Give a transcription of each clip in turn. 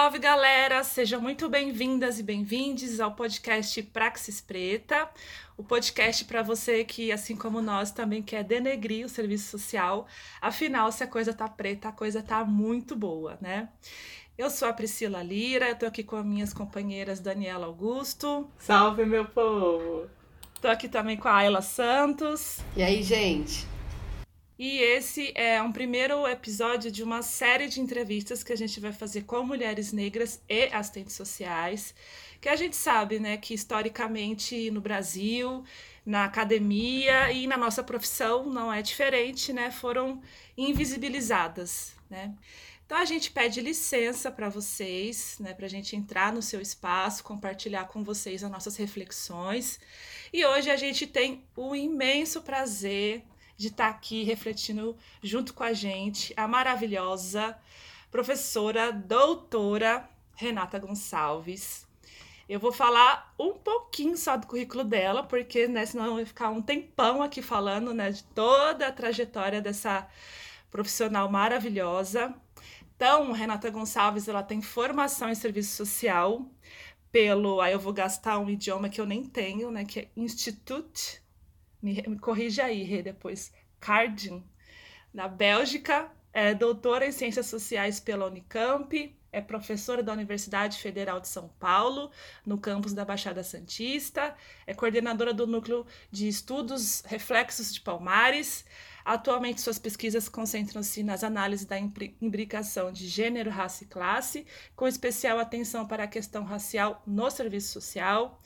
Salve galera, sejam muito bem-vindas e bem-vindes ao podcast Praxis Preta, o podcast para você que, assim como nós, também quer denegrir o serviço social. Afinal, se a coisa tá preta, a coisa tá muito boa, né? Eu sou a Priscila Lira, eu tô aqui com as minhas companheiras Daniela Augusto. Salve, meu povo! Tô aqui também com a Ayla Santos. E aí, gente? E esse é um primeiro episódio de uma série de entrevistas que a gente vai fazer com mulheres negras e assistentes sociais, que a gente sabe, né, que historicamente no Brasil, na academia e na nossa profissão não é diferente, né, foram invisibilizadas, né? Então a gente pede licença para vocês, né, para a gente entrar no seu espaço, compartilhar com vocês as nossas reflexões. E hoje a gente tem o imenso prazer de estar tá aqui refletindo junto com a gente a maravilhosa professora doutora Renata Gonçalves. Eu vou falar um pouquinho só do currículo dela, porque né, senão eu vou ficar um tempão aqui falando né, de toda a trajetória dessa profissional maravilhosa. Então, Renata Gonçalves, ela tem formação em serviço social pelo, aí eu vou gastar um idioma que eu nem tenho, né, que é Institut me, me corrija aí, Rê, depois, Cardin, na Bélgica, é doutora em Ciências Sociais pela Unicamp, é professora da Universidade Federal de São Paulo, no campus da Baixada Santista, é coordenadora do Núcleo de Estudos Reflexos de Palmares. Atualmente, suas pesquisas concentram-se nas análises da imbricação de gênero, raça e classe, com especial atenção para a questão racial no serviço social.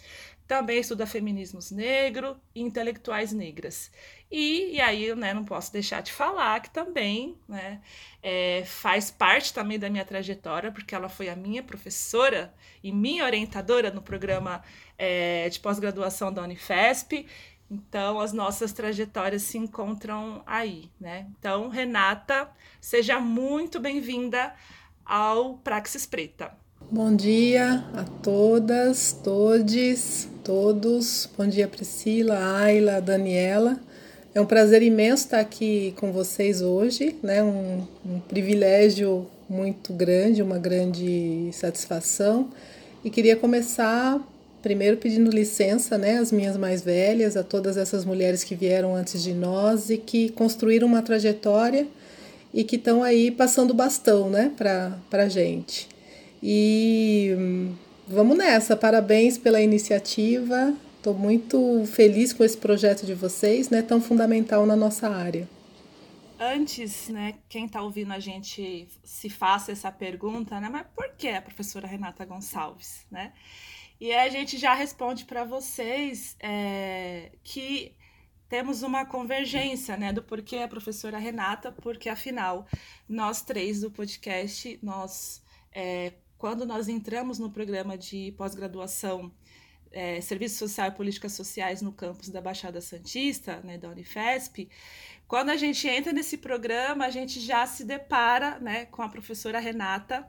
Também estuda feminismos negro e intelectuais negras. E, e aí, né, não posso deixar de falar que também né, é, faz parte também da minha trajetória, porque ela foi a minha professora e minha orientadora no programa é, de pós-graduação da Unifesp. Então, as nossas trajetórias se encontram aí, né? Então, Renata, seja muito bem-vinda ao Praxis Preta. Bom dia a todas, todes, todos. Bom dia, Priscila, Ayla, Daniela. É um prazer imenso estar aqui com vocês hoje, né? Um, um privilégio muito grande, uma grande satisfação. E queria começar primeiro pedindo licença, né, às minhas mais velhas, a todas essas mulheres que vieram antes de nós e que construíram uma trajetória e que estão aí passando bastão, né, para a gente. E hum, vamos nessa, parabéns pela iniciativa. Estou muito feliz com esse projeto de vocês, né, tão fundamental na nossa área. Antes, né, quem está ouvindo a gente se faça essa pergunta, né, mas por que a professora Renata Gonçalves, né? E a gente já responde para vocês é, que temos uma convergência, né, do porquê a professora Renata, porque afinal nós três do podcast nós é, quando nós entramos no programa de pós-graduação é, Serviço Social e Políticas Sociais no campus da Baixada Santista, né, da Unifesp, quando a gente entra nesse programa, a gente já se depara né, com a professora Renata.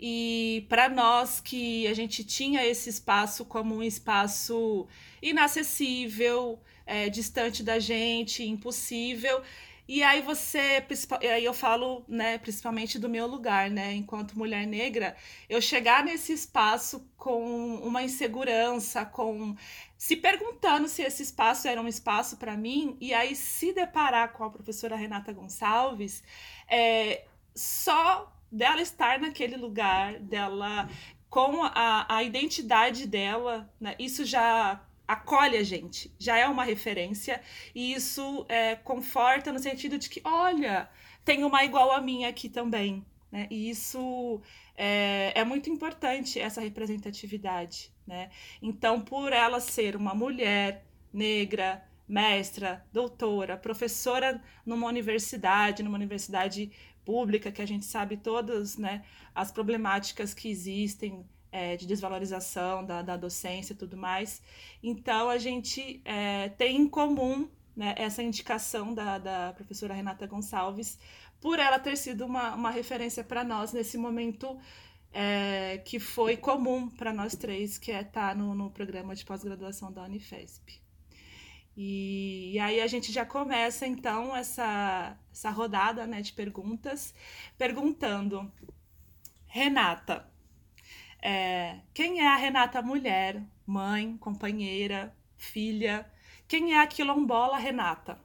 E para nós que a gente tinha esse espaço como um espaço inacessível, é, distante da gente, impossível, e aí você, aí eu falo, né, principalmente do meu lugar, né, enquanto mulher negra, eu chegar nesse espaço com uma insegurança, com se perguntando se esse espaço era um espaço para mim, e aí se deparar com a professora Renata Gonçalves, é, só dela estar naquele lugar, dela com a, a identidade dela, né, isso já acolhe a gente, já é uma referência, e isso é, conforta no sentido de que, olha, tem uma igual a minha aqui também. Né? E isso é, é muito importante, essa representatividade. Né? Então, por ela ser uma mulher negra, mestra, doutora, professora numa universidade, numa universidade pública, que a gente sabe todas né, as problemáticas que existem é, de desvalorização da, da docência e tudo mais. Então, a gente é, tem em comum né, essa indicação da, da professora Renata Gonçalves, por ela ter sido uma, uma referência para nós nesse momento é, que foi comum para nós três, que é estar tá no, no programa de pós-graduação da Unifesp. E, e, aí a gente já começa então essa, essa rodada né, de perguntas, perguntando, Renata, É, quem é a Renata mulher, mãe, companheira, filha? Quem é a quilombola Renata?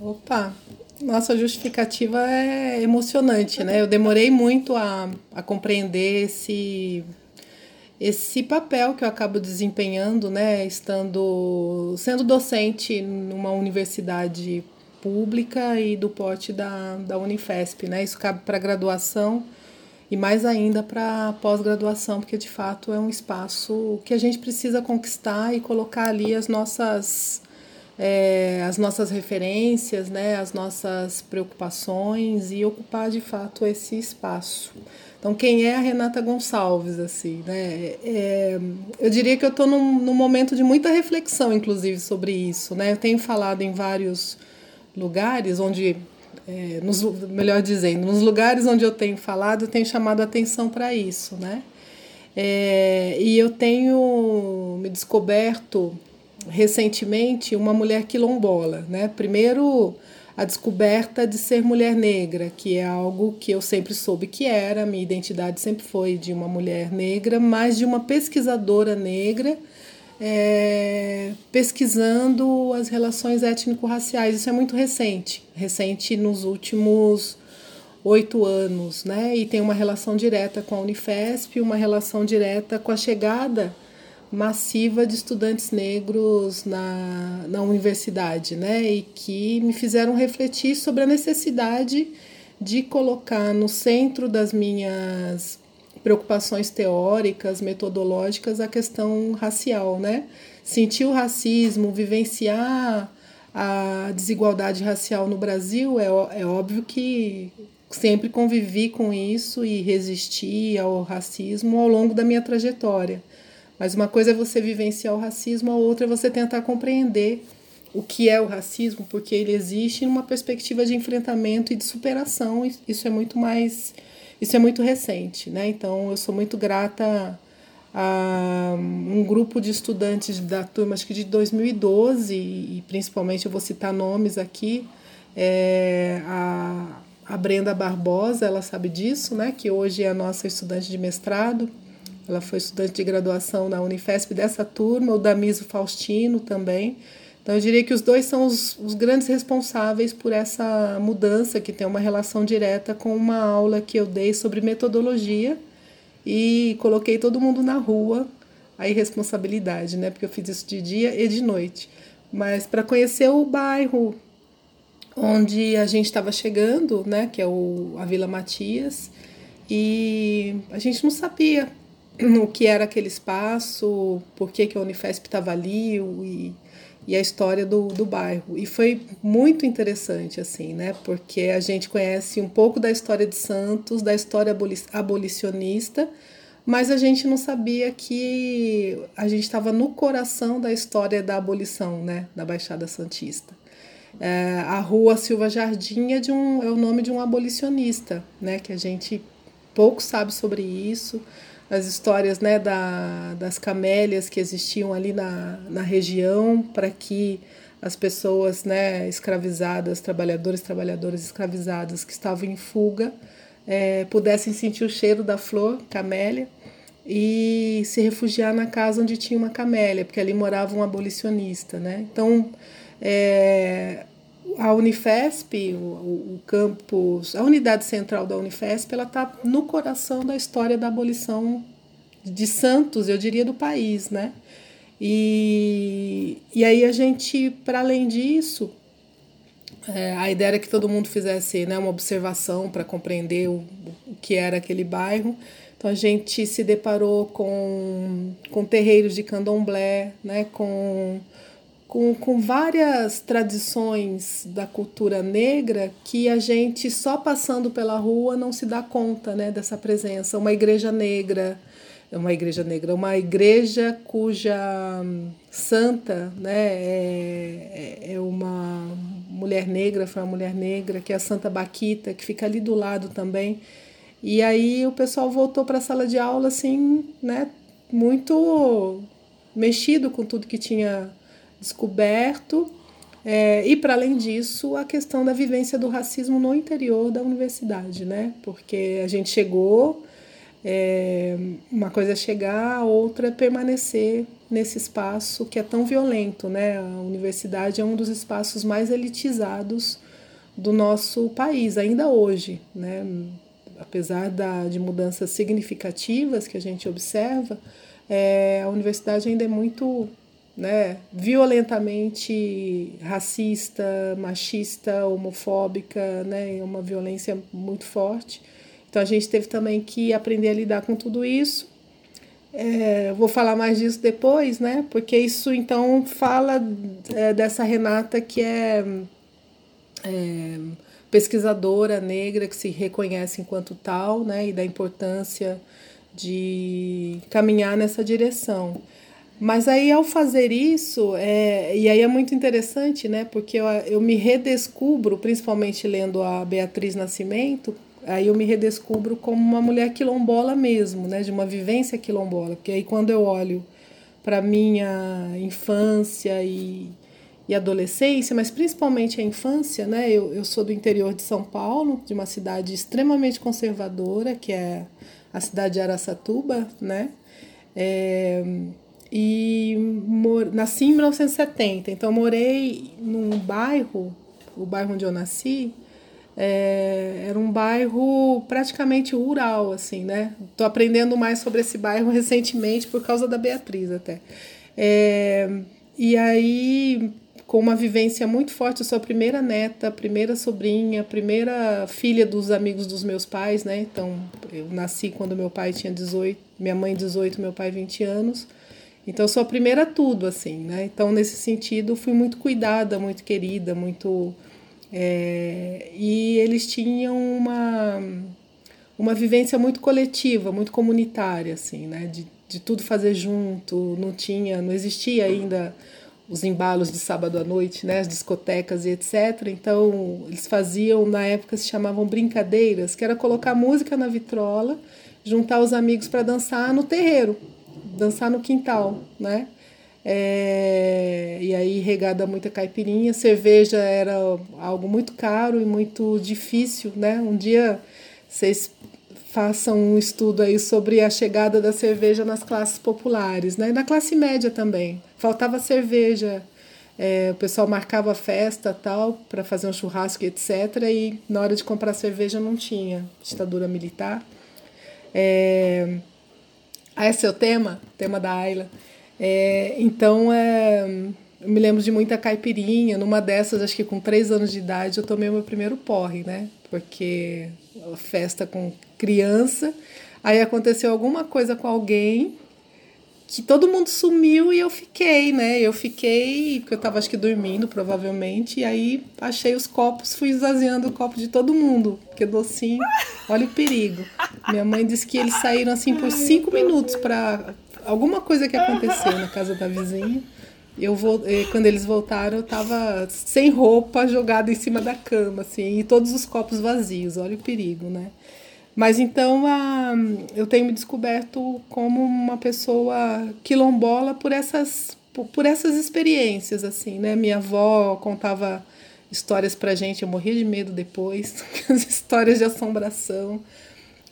Opa, nossa justificativa é emocionante, né? Eu demorei muito a, a compreender esse esse papel que eu acabo desempenhando, né, estando sendo docente numa universidade pública e do porte da, da Unifesp, né? Isso cabe para graduação e mais ainda para pós-graduação, porque de fato é um espaço que a gente precisa conquistar e colocar ali as nossas é, as nossas referências, né, as nossas preocupações e ocupar de fato esse espaço. Então, quem é a Renata Gonçalves, assim, né? É, eu diria que eu estou num, num, momento de muita reflexão, inclusive, sobre isso, né? Eu tenho falado em vários lugares onde, é, nos, melhor dizendo, nos lugares onde eu tenho falado, eu tenho chamado atenção para isso, né? É, e eu tenho me descoberto recentemente uma mulher quilombola, né? Primeiro a descoberta de ser mulher negra, que é algo que eu sempre soube que era, minha identidade sempre foi de uma mulher negra, mas de uma pesquisadora negra, é, pesquisando as relações étnico-raciais. Isso é muito recente, recente nos últimos oito anos, né? E tem uma relação direta com a Unifesp, uma relação direta com a chegada massiva de estudantes negros na, na universidade, né? E que me fizeram refletir sobre a necessidade de colocar no centro das minhas preocupações teóricas, metodológicas, a questão racial, né? Sentir o racismo, vivenciar a desigualdade racial no Brasil, é, é óbvio que sempre convivi com isso e resisti ao racismo ao longo da minha trajetória. Mas uma coisa é você vivenciar o racismo, a outra é você tentar compreender o que é o racismo, porque ele existe numa perspectiva de enfrentamento e de superação. Isso é muito mais, isso é muito recente, né? Então eu sou muito grata a um grupo de estudantes da turma acho que de 2012 e principalmente eu vou citar nomes aqui, é, a, a Brenda Barbosa, ela sabe disso, né? Que hoje é a nossa estudante de mestrado ela foi estudante de graduação na Unifesp dessa turma, o Damiso Faustino também. Então, eu diria que os dois são os, os grandes responsáveis por essa mudança, que tem uma relação direta com uma aula que eu dei sobre metodologia e coloquei todo mundo na rua, a irresponsabilidade, né? Porque eu fiz isso de dia e de noite. Mas para conhecer o bairro onde a gente estava chegando, né? Que é o, a Vila Matias, e a gente não sabia o que era aquele espaço, por que, que a Unifesp estava ali e, e a história do, do bairro. E foi muito interessante, assim, né? Porque a gente conhece um pouco da história de Santos, da história abolicionista, mas a gente não sabia que a gente estava no coração da história da abolição, né? Da Baixada Santista. É, a rua Silva Jardim é, de um, é o nome de um abolicionista, né? Que a gente pouco sabe sobre isso as histórias né, da, das camélias que existiam ali na, na região para que as pessoas né, escravizadas, trabalhadores, trabalhadoras escravizadas que estavam em fuga, é, pudessem sentir o cheiro da flor, camélia, e se refugiar na casa onde tinha uma camélia, porque ali morava um abolicionista. Né? Então, é, a Unifesp, o, o, campus, a unidade central da Unifesp, ela está no coração da história da abolição de Santos, eu diria do país, né? E, e aí a gente, para além disso, é, a ideia era que todo mundo fizesse né, uma observação para compreender o, o que era aquele bairro. Então a gente se deparou com, com terreiros de candomblé, né, com com, com várias tradições da cultura negra que a gente só passando pela rua não se dá conta né, dessa presença. Uma igreja negra, uma igreja negra, uma igreja cuja hum, santa né, é, é, é uma mulher negra, foi uma mulher negra, que é a Santa Baquita, que fica ali do lado também. E aí o pessoal voltou para a sala de aula assim, né, muito mexido com tudo que tinha descoberto. É, e para além disso, a questão da vivência do racismo no interior da universidade, né? Porque a gente chegou, É, uma coisa é chegar, outra é permanecer nesse espaço que é tão violento, né? A universidade é um dos espaços mais elitizados do nosso país, ainda hoje, né? Apesar da, de mudanças significativas que a gente observa, é, a universidade ainda é muito né, violentamente racista, machista, homofóbica, né, uma violência muito forte. Então a gente teve também que aprender a lidar com tudo isso. É, vou falar mais disso depois, né? Porque isso então fala é, dessa Renata que é, é, pesquisadora negra que se reconhece enquanto tal, né? E da importância de caminhar nessa direção. Mas aí ao fazer isso, é, e aí é muito interessante, né? Porque eu, eu me redescubro, principalmente lendo a Beatriz Nascimento, aí eu me redescubro como uma mulher quilombola mesmo, né, de uma vivência quilombola, porque aí quando eu olho para minha infância e, e adolescência, mas principalmente a infância, né, eu, eu sou do interior de São Paulo, de uma cidade extremamente conservadora, que é a cidade de Araçatuba, né, é, e mor, nasci em 1970, então morei num bairro, o bairro onde eu nasci, é, era um bairro praticamente rural, assim, né? Tô aprendendo mais sobre esse bairro recentemente por causa da Beatriz até. É, e aí, com uma vivência muito forte, eu sou a primeira neta, primeira sobrinha, primeira filha dos amigos dos meus pais, né? Então, eu nasci quando meu pai tinha 18, minha mãe 18, meu pai 20 anos. Então, eu sou a primeira tudo, assim, né? Então, nesse sentido, fui muito cuidada, muito querida, muito é, e eles tinham uma, uma vivência muito coletiva, muito comunitária, assim, né? De, de tudo fazer junto, não tinha, não existia ainda os embalos de sábado à noite, né, as discotecas e etc. Então, eles faziam, na época se chamavam brincadeiras, que era colocar música na vitrola, juntar os amigos para dançar no terreiro, dançar no quintal, né? É, e aí regada muita caipirinha, cerveja era algo muito caro e muito difícil, né? Um dia vocês façam um estudo aí sobre a chegada da cerveja nas classes populares, né? E na classe média também. Faltava cerveja, é, o pessoal marcava festa tal para fazer um churrasco etc. E na hora de comprar cerveja não tinha ditadura militar. É, ah, é o tema, tema da Ayla. É, então, é, eu me lembro de muita caipirinha. Numa dessas, acho que com três anos de idade, eu tomei o meu primeiro porre, né? Porque festa com criança. Aí aconteceu alguma coisa com alguém que todo mundo sumiu e eu fiquei, né? Eu fiquei, porque eu tava acho que dormindo, provavelmente, e aí achei os copos, fui esvaziando o copo de todo mundo, porque docinho, olha o perigo. Minha mãe disse que eles saíram assim por cinco minutos para alguma coisa que aconteceu na casa da vizinha. Eu vou, eh, quando eles voltaram, eu tava sem roupa, jogada em cima da cama, assim, e todos os copos vazios. Olha o perigo, né? Mas então a, eu tenho me descoberto como uma pessoa quilombola por essas, por, por essas experiências, assim, né? Minha avó contava histórias pra gente, eu morria de medo depois, as histórias de assombração.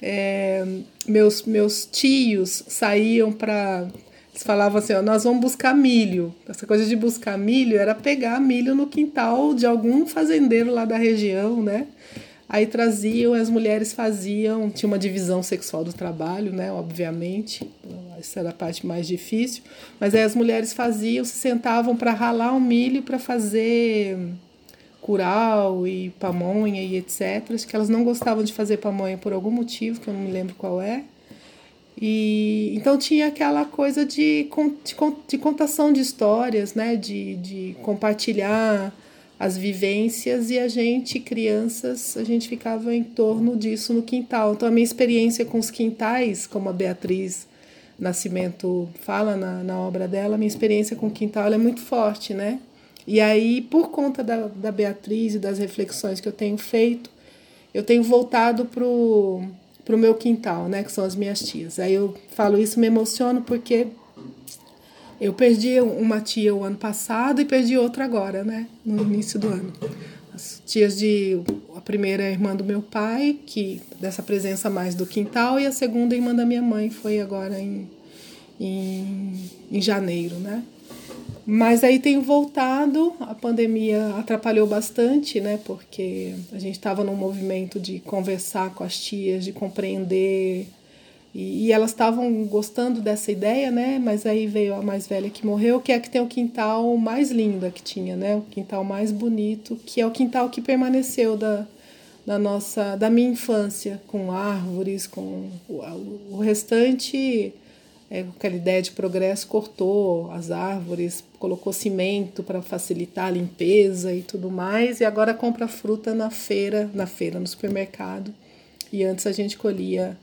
É, meus, meus tios saíam para. Eles falavam assim: ó, nós vamos buscar milho. Essa coisa de buscar milho era pegar milho no quintal de algum fazendeiro lá da região, né? Aí traziam, as mulheres faziam, tinha uma divisão sexual do trabalho, né? Obviamente, essa era a parte mais difícil. Mas aí as mulheres faziam, se sentavam para ralar o milho para fazer curau e pamonha e etc. Acho que elas não gostavam de fazer pamonha por algum motivo, que eu não me lembro qual é. E então tinha aquela coisa de, de, de contação de histórias, né? de, de compartilhar as vivências e a gente, crianças, a gente ficava em torno disso no quintal. Então a minha experiência com os quintais, como a Beatriz Nascimento fala na, na obra dela, minha experiência com o quintal é muito forte, né? E aí, por conta da, da Beatriz e das reflexões que eu tenho feito, eu tenho voltado para o meu quintal, né, que são as minhas tias. Aí eu falo isso, me emociono porque eu perdi uma tia o ano passado e perdi outra agora, né, no início do ano. as tias de a primeira irmã do meu pai, que dessa presença mais do quintal, e a segunda irmã da minha mãe foi agora em, em, em janeiro, né? Mas aí tenho voltado, a pandemia atrapalhou bastante, né? Porque a gente estava num movimento de conversar com as tias, de compreender. E, e elas estavam gostando dessa ideia, né? Mas aí veio a mais velha que morreu, que é a que tem o quintal mais lindo que tinha, né? O quintal mais bonito, que é o quintal que permaneceu da, da nossa, da minha infância, com árvores, com o, o restante é, aquela ideia de progresso, cortou as árvores, colocou cimento para facilitar a limpeza e tudo mais, e agora compra fruta na feira, na feira, no supermercado. E antes a gente colhia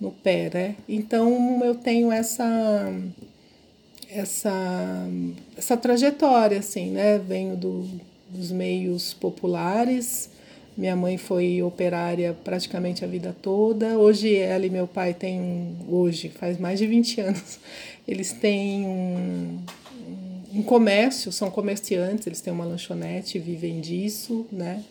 no pé, né? Então eu tenho essa essa essa trajetória assim, né? Venho do, dos meios populares, minha mãe foi operária praticamente a vida toda. Hoje ela e meu pai têm hoje faz mais de 20 anos. Eles têm um, um comércio, são comerciantes, eles têm uma lanchonete, vivem disso, né?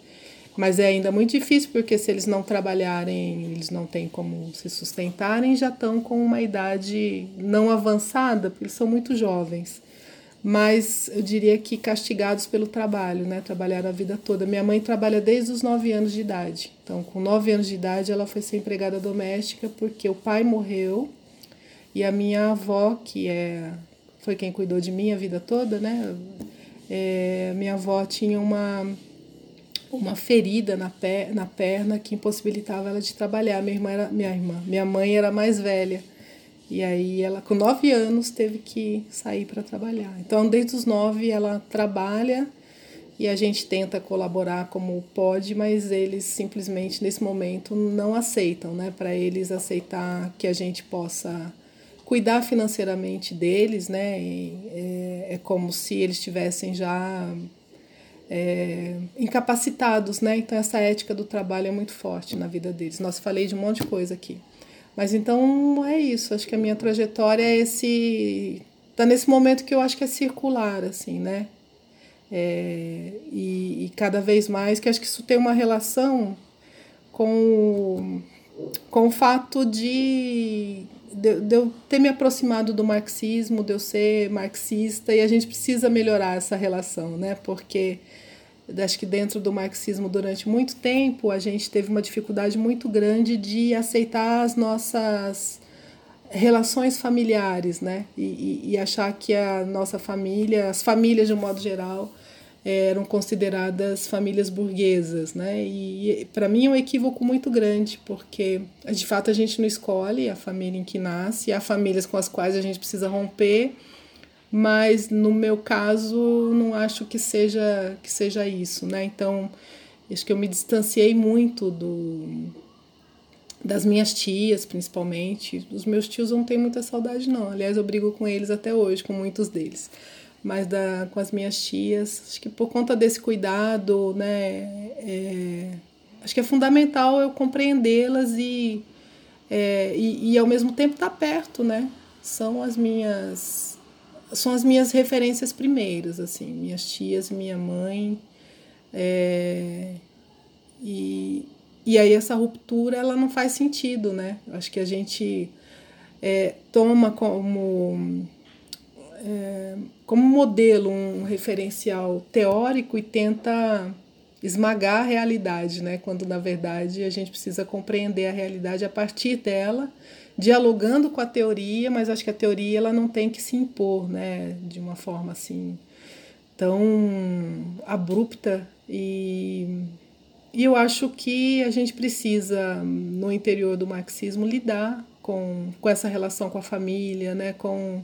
Mas é ainda muito difícil porque se eles não trabalharem, eles não têm como se sustentarem, já estão com uma idade não avançada, porque eles são muito jovens mas eu diria que castigados pelo trabalho, né? Trabalharam a vida toda. Minha mãe trabalha desde os nove anos de idade. Então, com nove anos de idade, ela foi ser empregada doméstica porque o pai morreu e a minha avó, que é foi quem cuidou de mim a vida toda, né? É, minha avó tinha uma uma ferida na, per, na perna que impossibilitava ela de trabalhar. Minha irmã era minha irmã, minha mãe era mais velha. E aí ela, com nove anos, teve que sair para trabalhar. Então, desde os nove, ela trabalha e a gente tenta colaborar como pode, mas eles simplesmente, nesse momento, não aceitam, né? Para eles aceitar que a gente possa cuidar financeiramente deles, né? É, é, como se eles estivessem já é, incapacitados, né? Então, essa ética do trabalho é muito forte na vida deles. Nossa, falei de um monte de coisa aqui. Mas então é isso, acho que a minha trajetória é esse. tá nesse momento que eu acho que é circular, assim, né? É, e, e, cada vez mais, que acho que isso tem uma relação com, com o fato de, de, de, eu ter me aproximado do marxismo, de eu ser marxista, e a gente precisa melhorar essa relação, né? Porque acho que dentro do marxismo durante muito tempo a gente teve uma dificuldade muito grande de aceitar as nossas relações familiares, né? E, e, e achar que a nossa família, as famílias de um modo geral, eram consideradas famílias burguesas, né? E, e para mim é um equívoco muito grande, porque de fato a gente não escolhe a família em que nasce, há famílias com as quais a gente precisa romper mas no meu caso não acho que seja que seja isso, né? Então acho que eu me distanciei muito do das minhas tias, principalmente. Os meus tios não tenho muita saudade não. Aliás, eu brigo com eles até hoje, com muitos deles. Mas da, com as minhas tias, acho que por conta desse cuidado, né, é, acho que é fundamental eu compreendê-las e, é, e, e ao mesmo tempo estar tá perto, né? São as minhas são as minhas referências primeiras, assim, minhas tias, minha mãe. É, e, e aí essa ruptura ela não faz sentido, né? Acho que a gente é, toma como, é, como modelo um referencial teórico e tenta esmagar a realidade, né? Quando na verdade a gente precisa compreender a realidade a partir dela dialogando com a teoria, mas acho que a teoria ela não tem que se impor, né, de uma forma assim tão abrupta e e eu acho que a gente precisa no interior do marxismo lidar com, com essa relação com a família, né, com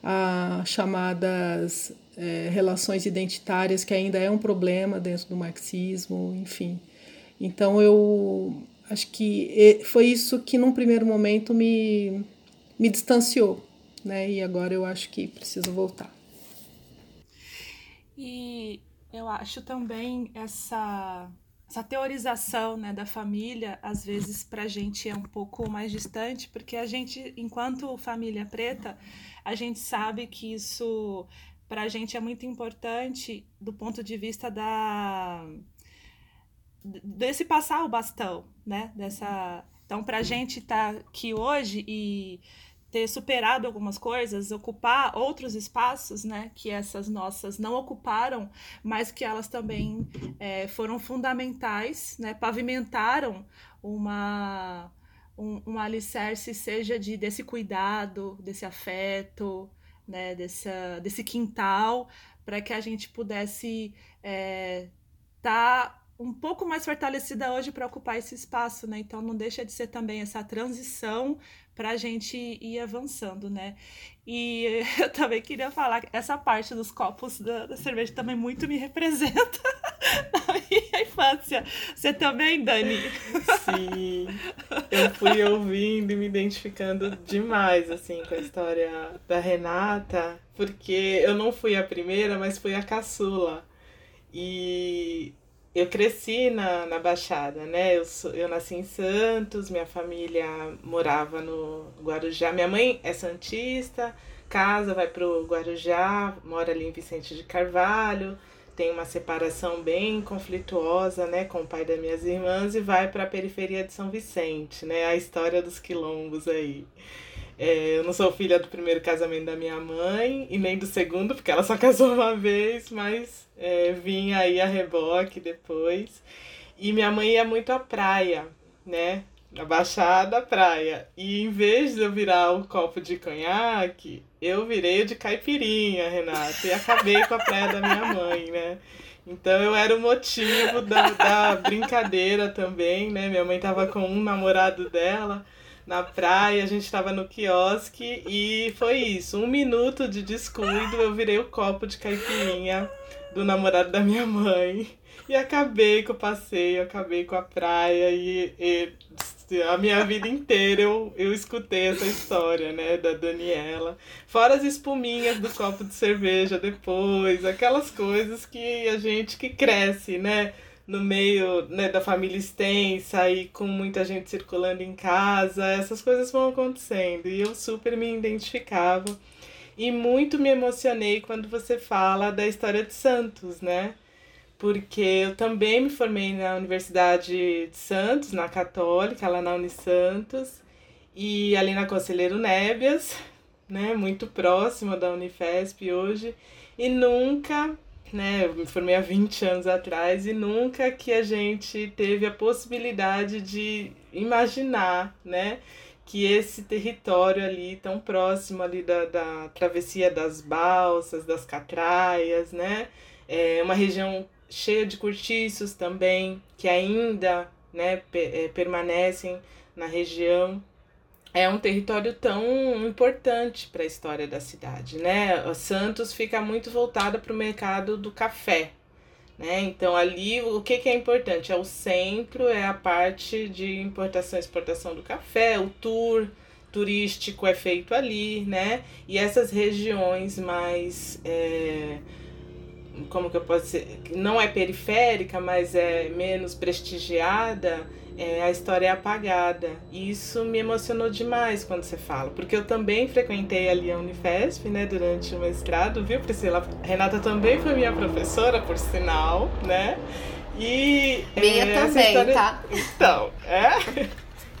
as chamadas é, relações identitárias que ainda é um problema dentro do marxismo, enfim. Então eu acho que foi isso que num primeiro momento me, me distanciou, né? E agora eu acho que preciso voltar. E eu acho também essa essa teorização né, da família, às vezes, para a gente é um pouco mais distante, porque a gente, enquanto família preta, a gente sabe que isso, para a gente, é muito importante do ponto de vista da desse passar o bastão, né? Dessa, então, para a gente estar tá aqui hoje e ter superado algumas coisas, ocupar outros espaços, né, que essas nossas não ocuparam, mas que elas também é, foram fundamentais, né, pavimentaram uma um, um alicerce seja de desse cuidado, desse afeto, né, dessa, desse quintal, para que a gente pudesse estar é, tá um pouco mais fortalecida hoje para ocupar esse espaço, né? Então não deixa de ser também essa transição para a gente ir avançando, né? E eu também queria falar que essa parte dos copos da, da cerveja também muito me representa na minha infância. Você também, Dani? Sim, eu fui ouvindo e me identificando demais, assim, com a história da Renata, porque eu não fui a primeira, mas fui a caçula. E eu cresci na, na Baixada, né? Eu, sou, eu nasci em Santos, minha família morava no Guarujá. Minha mãe é santista, casa, vai pro Guarujá, mora ali em Vicente de Carvalho, tem uma separação bem conflituosa, né, com o pai das minhas irmãs e vai para a periferia de São Vicente, né? A história dos quilombos aí. É, eu não sou filha do primeiro casamento da minha mãe e nem do segundo, porque ela só casou uma vez, mas é, vim aí a reboque depois. E minha mãe ia muito à praia, né? Na Baixada, praia. E em vez de eu virar um copo de conhaque, eu virei o de caipirinha, Renata. E acabei com a praia da minha mãe, né? Então eu era o motivo da, da brincadeira também, né? Minha mãe tava com um namorado dela na praia, a gente estava no quiosque e foi isso. Um minuto de descuido, eu virei o copo de caipirinha do namorado da minha mãe. E acabei com o passeio, acabei com a praia e, e a minha vida inteira eu, eu escutei essa história, né, da Daniela. Fora as espuminhas do copo de cerveja depois, aquelas coisas que a gente que cresce, né? no meio né, da família extensa e com muita gente circulando em casa, essas coisas vão acontecendo. E eu super me identificava. E muito me emocionei quando você fala da história de Santos, né? Porque eu também me formei na Universidade de Santos, na Católica, lá na Unisantos, e ali na Conselheiro Nébias, né? Muito próxima da Unifesp hoje. E nunca né? Eu me formei há 20 anos atrás e nunca que a gente teve a possibilidade de imaginar, né? Que esse território ali, tão próximo ali da, da travessia das balsas, das catraias, né? É uma região cheia de cortiços também, que ainda né, é, permanecem na região é um território tão importante para a história da cidade, né? Santos fica muito voltada para o mercado do café, né? Então ali o que, que é importante? É o centro, é a parte de importação e exportação do café, o tour turístico é feito ali, né? E essas regiões mais é, como que eu posso dizer? Não é periférica, mas é menos prestigiada é, a história é apagada. E isso me emocionou demais quando você fala, porque eu também frequentei ali a Unifesp, né, durante o mestrado, viu, Priscila? Renata também foi minha professora, por sinal, né? E. Minha é, também, história... tá? Então, é.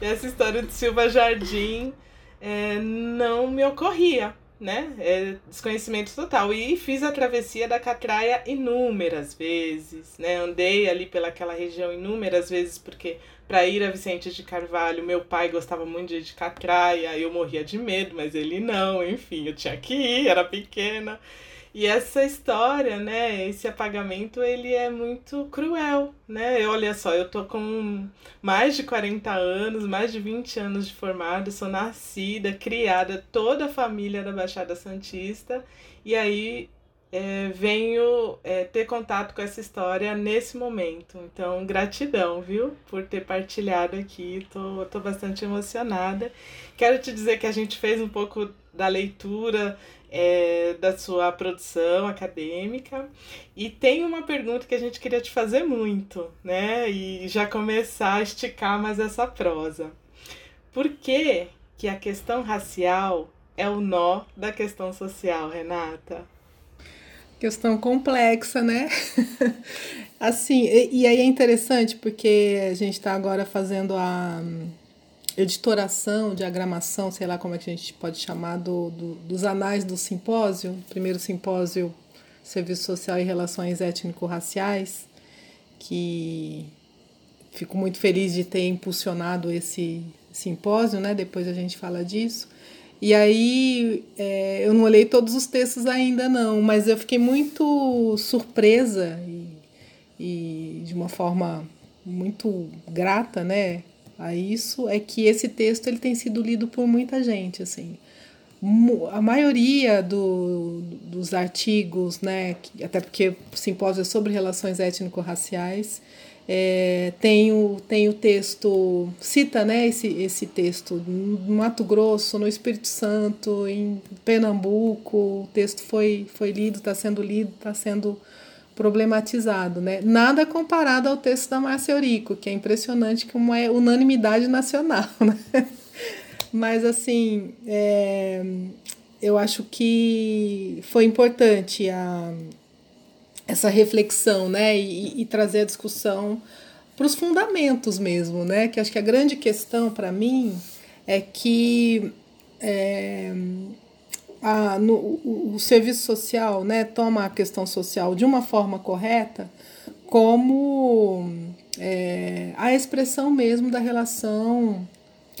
essa história de Silva Jardim é, não me ocorria né? É desconhecimento total. E fiz a travessia da Catraia inúmeras vezes, né? Andei ali pelaquela região inúmeras vezes, porque para ir a Vicente de Carvalho, meu pai gostava muito de ir de Catraia, eu morria de medo, mas ele não, enfim, eu tinha que ir, era pequena. E essa história, né, esse apagamento, ele é muito cruel, né? Olha só, eu tô com mais de 40 anos, mais de 20 anos de formada, sou nascida, criada, toda a família da Baixada Santista, e aí é, venho é, ter contato com essa história nesse momento. Então, gratidão, viu, por ter partilhado aqui. Tô, tô bastante emocionada. Quero te dizer que a gente fez um pouco da leitura é, da sua produção acadêmica. E tem uma pergunta que a gente queria te fazer muito, né? E já começar a esticar mais essa prosa. Por que, que a questão racial é o nó da questão social, Renata? Questão complexa, né? assim, e, e, aí é interessante porque a gente está agora fazendo a editoração, diagramação, sei lá como é que a gente pode chamar, do, do dos anais do simpósio, primeiro simpósio Serviço Social e Relações Étnico-Raciais, que fico muito feliz de ter impulsionado esse simpósio, né? Depois a gente fala disso. E aí é, eu não olhei todos os textos ainda não, mas eu fiquei muito surpresa e, e de uma forma muito grata, né? A isso é que esse texto ele tem sido lido por muita gente, assim. A maioria do, dos artigos, né, até porque o simpósio é sobre relações étnico-raciais, é, tem, o, tem o texto, cita né, esse, esse texto no Mato Grosso, no Espírito Santo, em Pernambuco, o texto foi, foi lido, está sendo lido, está sendo problematizado. Né? Nada comparado ao texto da Márcia Eurico, que é impressionante uma é unanimidade nacional. Né? Mas assim, é, eu acho que foi importante a essa reflexão, né, e, e trazer a discussão para os fundamentos mesmo, né, que acho que a grande questão para mim é que é, a, no, o, o, serviço social, né, toma a questão social de uma forma correta como é, a expressão mesmo da relação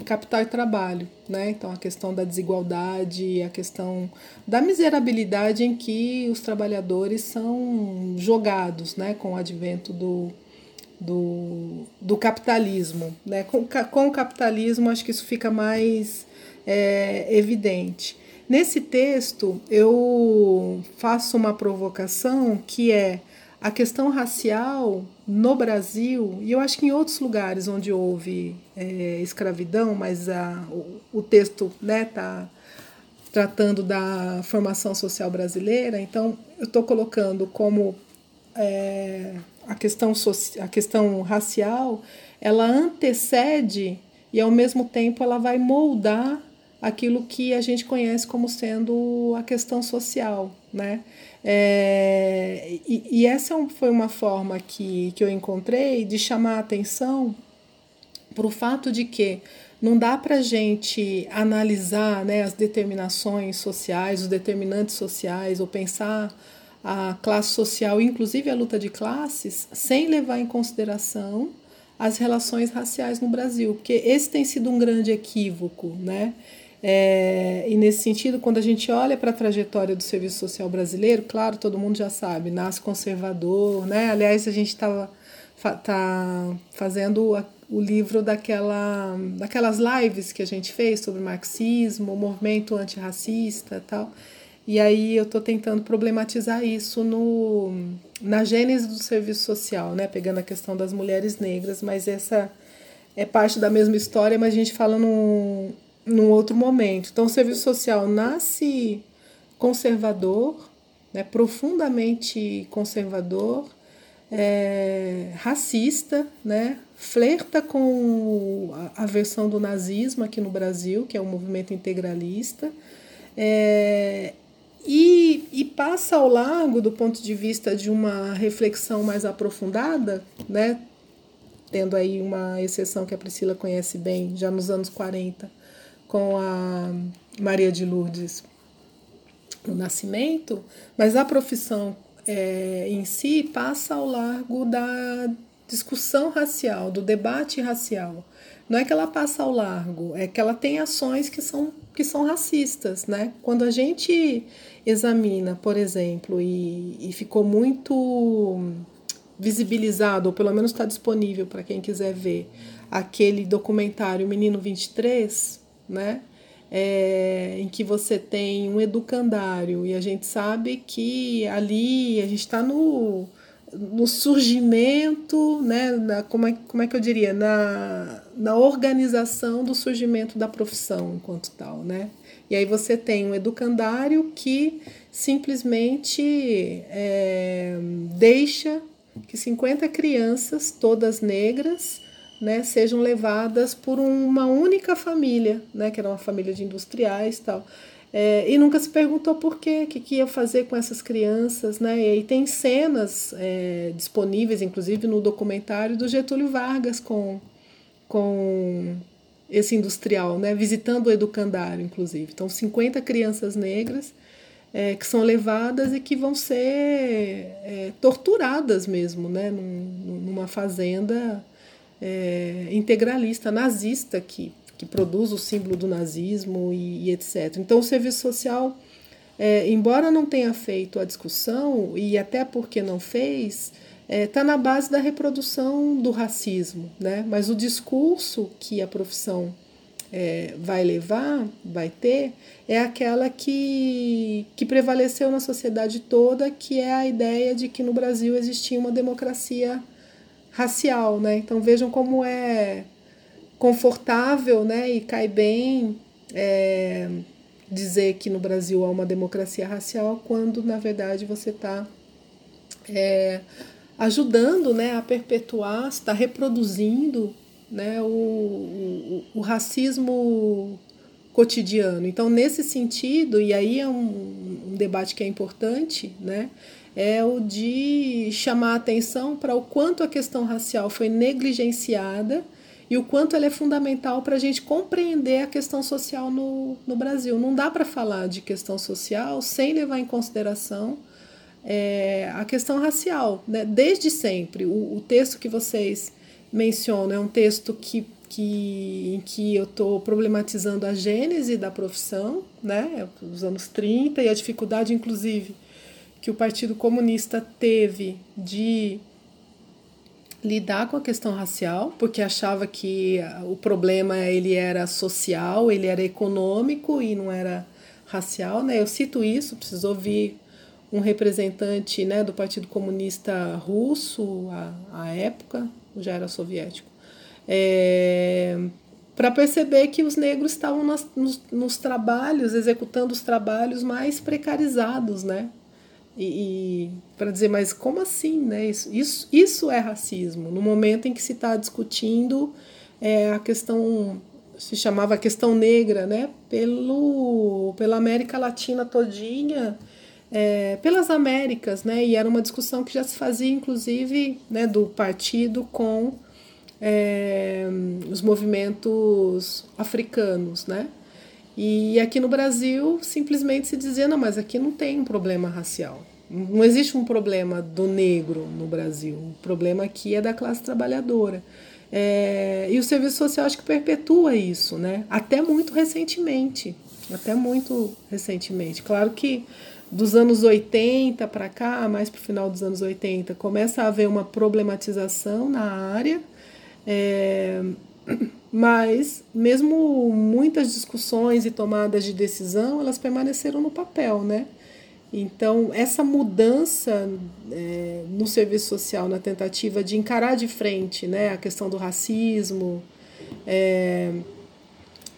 capital e trabalho, né? Então a questão da desigualdade, a questão da miserabilidade em que os trabalhadores são jogados, né? Com o advento do, do, do capitalismo, né? Com, com o capitalismo acho que isso fica mais é, evidente. Nesse texto eu faço uma provocação que é a questão racial no Brasil, e eu acho que em outros lugares onde houve é, escravidão, mas a, o, o texto está né, tá tratando da formação social brasileira, então eu estou colocando como é, a, questão a questão racial ela antecede e ao mesmo tempo ela vai moldar aquilo que a gente conhece como sendo a questão social, né? É, e, e, essa foi uma forma que, que eu encontrei de chamar a atenção para o fato de que não dá para a gente analisar né, as determinações sociais, os determinantes sociais, ou pensar a classe social, inclusive a luta de classes, sem levar em consideração as relações raciais no Brasil, porque esse tem sido um grande equívoco, né? É, e nesse sentido, quando a gente olha para a trajetória do serviço social brasileiro, claro, todo mundo já sabe, nasce conservador, né? Aliás, a gente estava tá fazendo o livro daquela, daquelas lives que a gente fez sobre marxismo, movimento antirracista e tal. E aí eu estou tentando problematizar isso no, na gênese do serviço social, né? Pegando a questão das mulheres negras, mas essa é parte da mesma história, mas a gente fala num, num outro momento. Então, o serviço social nasce conservador, né, profundamente conservador, é, racista, né, flerta com a, a, versão do nazismo aqui no Brasil, que é um movimento integralista, é, e, e passa ao largo do ponto de vista de uma reflexão mais aprofundada, né, tendo aí uma exceção que a Priscila conhece bem, já nos anos 40, com a Maria de Lourdes no Nascimento, mas a profissão é, em si passa ao largo da discussão racial, do debate racial. Não é que ela passa ao largo, é que ela tem ações que são, que são racistas. Né? Quando a gente examina, por exemplo, e, e ficou muito visibilizado, ou pelo menos está disponível para quem quiser ver, aquele documentário Menino 23, né? É, em que você tem um educandário e a gente sabe que ali a gente está no, no surgimento, né, na, como, é, como é que eu diria, na, na organização do surgimento da profissão enquanto tal, né? E aí você tem um educandário que simplesmente é, deixa que 50 crianças, todas negras, né, sejam levadas por uma única família, né, que era uma família de industriais tal. É, e nunca se perguntou por quê, o que, que ia fazer com essas crianças, né? E aí tem cenas é, disponíveis, inclusive no documentário do Getúlio Vargas com, com esse industrial, né? Visitando o educandário, inclusive. Então, 50 crianças negras é, que são levadas e que vão ser é, torturadas mesmo, né? Num, numa fazenda é, integralista, nazista, que que produz o símbolo do nazismo e, e etc. Então, o serviço social, é, embora não tenha feito a discussão, e até porque não fez, está é, tá na base da reprodução do racismo, né? mas o discurso que a profissão é, vai levar, vai ter, é aquela que, que prevaleceu na sociedade toda, que é a ideia de que no Brasil existia uma democracia racial. Né? Então vejam como é confortável né, e cai bem é, dizer que no Brasil há uma democracia racial, quando na verdade você está é, ajudando né, a perpetuar, está reproduzindo né, o, o, o, racismo cotidiano. Então, nesse sentido, e aí é um, um debate que é importante, né, é o de chamar a atenção para o quanto a questão racial foi negligenciada e o quanto ela é fundamental para a gente compreender a questão social no, no Brasil. Não dá para falar de questão social sem levar em consideração é, a questão racial. Né? Desde sempre, o, o texto que vocês mencionam é um texto que, que, em que eu estou problematizando a gênese da profissão, né? os anos 30, e a dificuldade, inclusive, que o Partido Comunista teve de lidar com a questão racial, porque achava que o problema ele era social, ele era econômico e não era racial, né? Eu cito isso, preciso ouvir um representante, né, do Partido Comunista Russo à, época, já era soviético, é, para perceber que os negros estavam nos, nos trabalhos, executando os trabalhos mais precarizados, né? E, e para dizer, mas como assim, né? Isso, isso, isso é racismo. No momento em que se está discutindo é, a questão se chamava questão negra, né? Pelo, pela América Latina todinha, é, pelas Américas, né? E era uma discussão que já se fazia, inclusive, né, do partido com é, os movimentos africanos, né? E aqui no Brasil simplesmente se dizia, não, mas aqui não tem um problema racial. Não existe um problema do negro no Brasil. O problema aqui é da classe trabalhadora. É, e o serviço social acho que perpetua isso, né? Até muito recentemente. Até muito recentemente. Claro que dos anos 80 para cá, mais para o final dos anos 80, começa a haver uma problematização na área. É, mas, mesmo muitas discussões e tomadas de decisão, elas permaneceram no papel, né? Então, essa mudança é, no serviço social, na tentativa de encarar de frente né, a questão do racismo, é,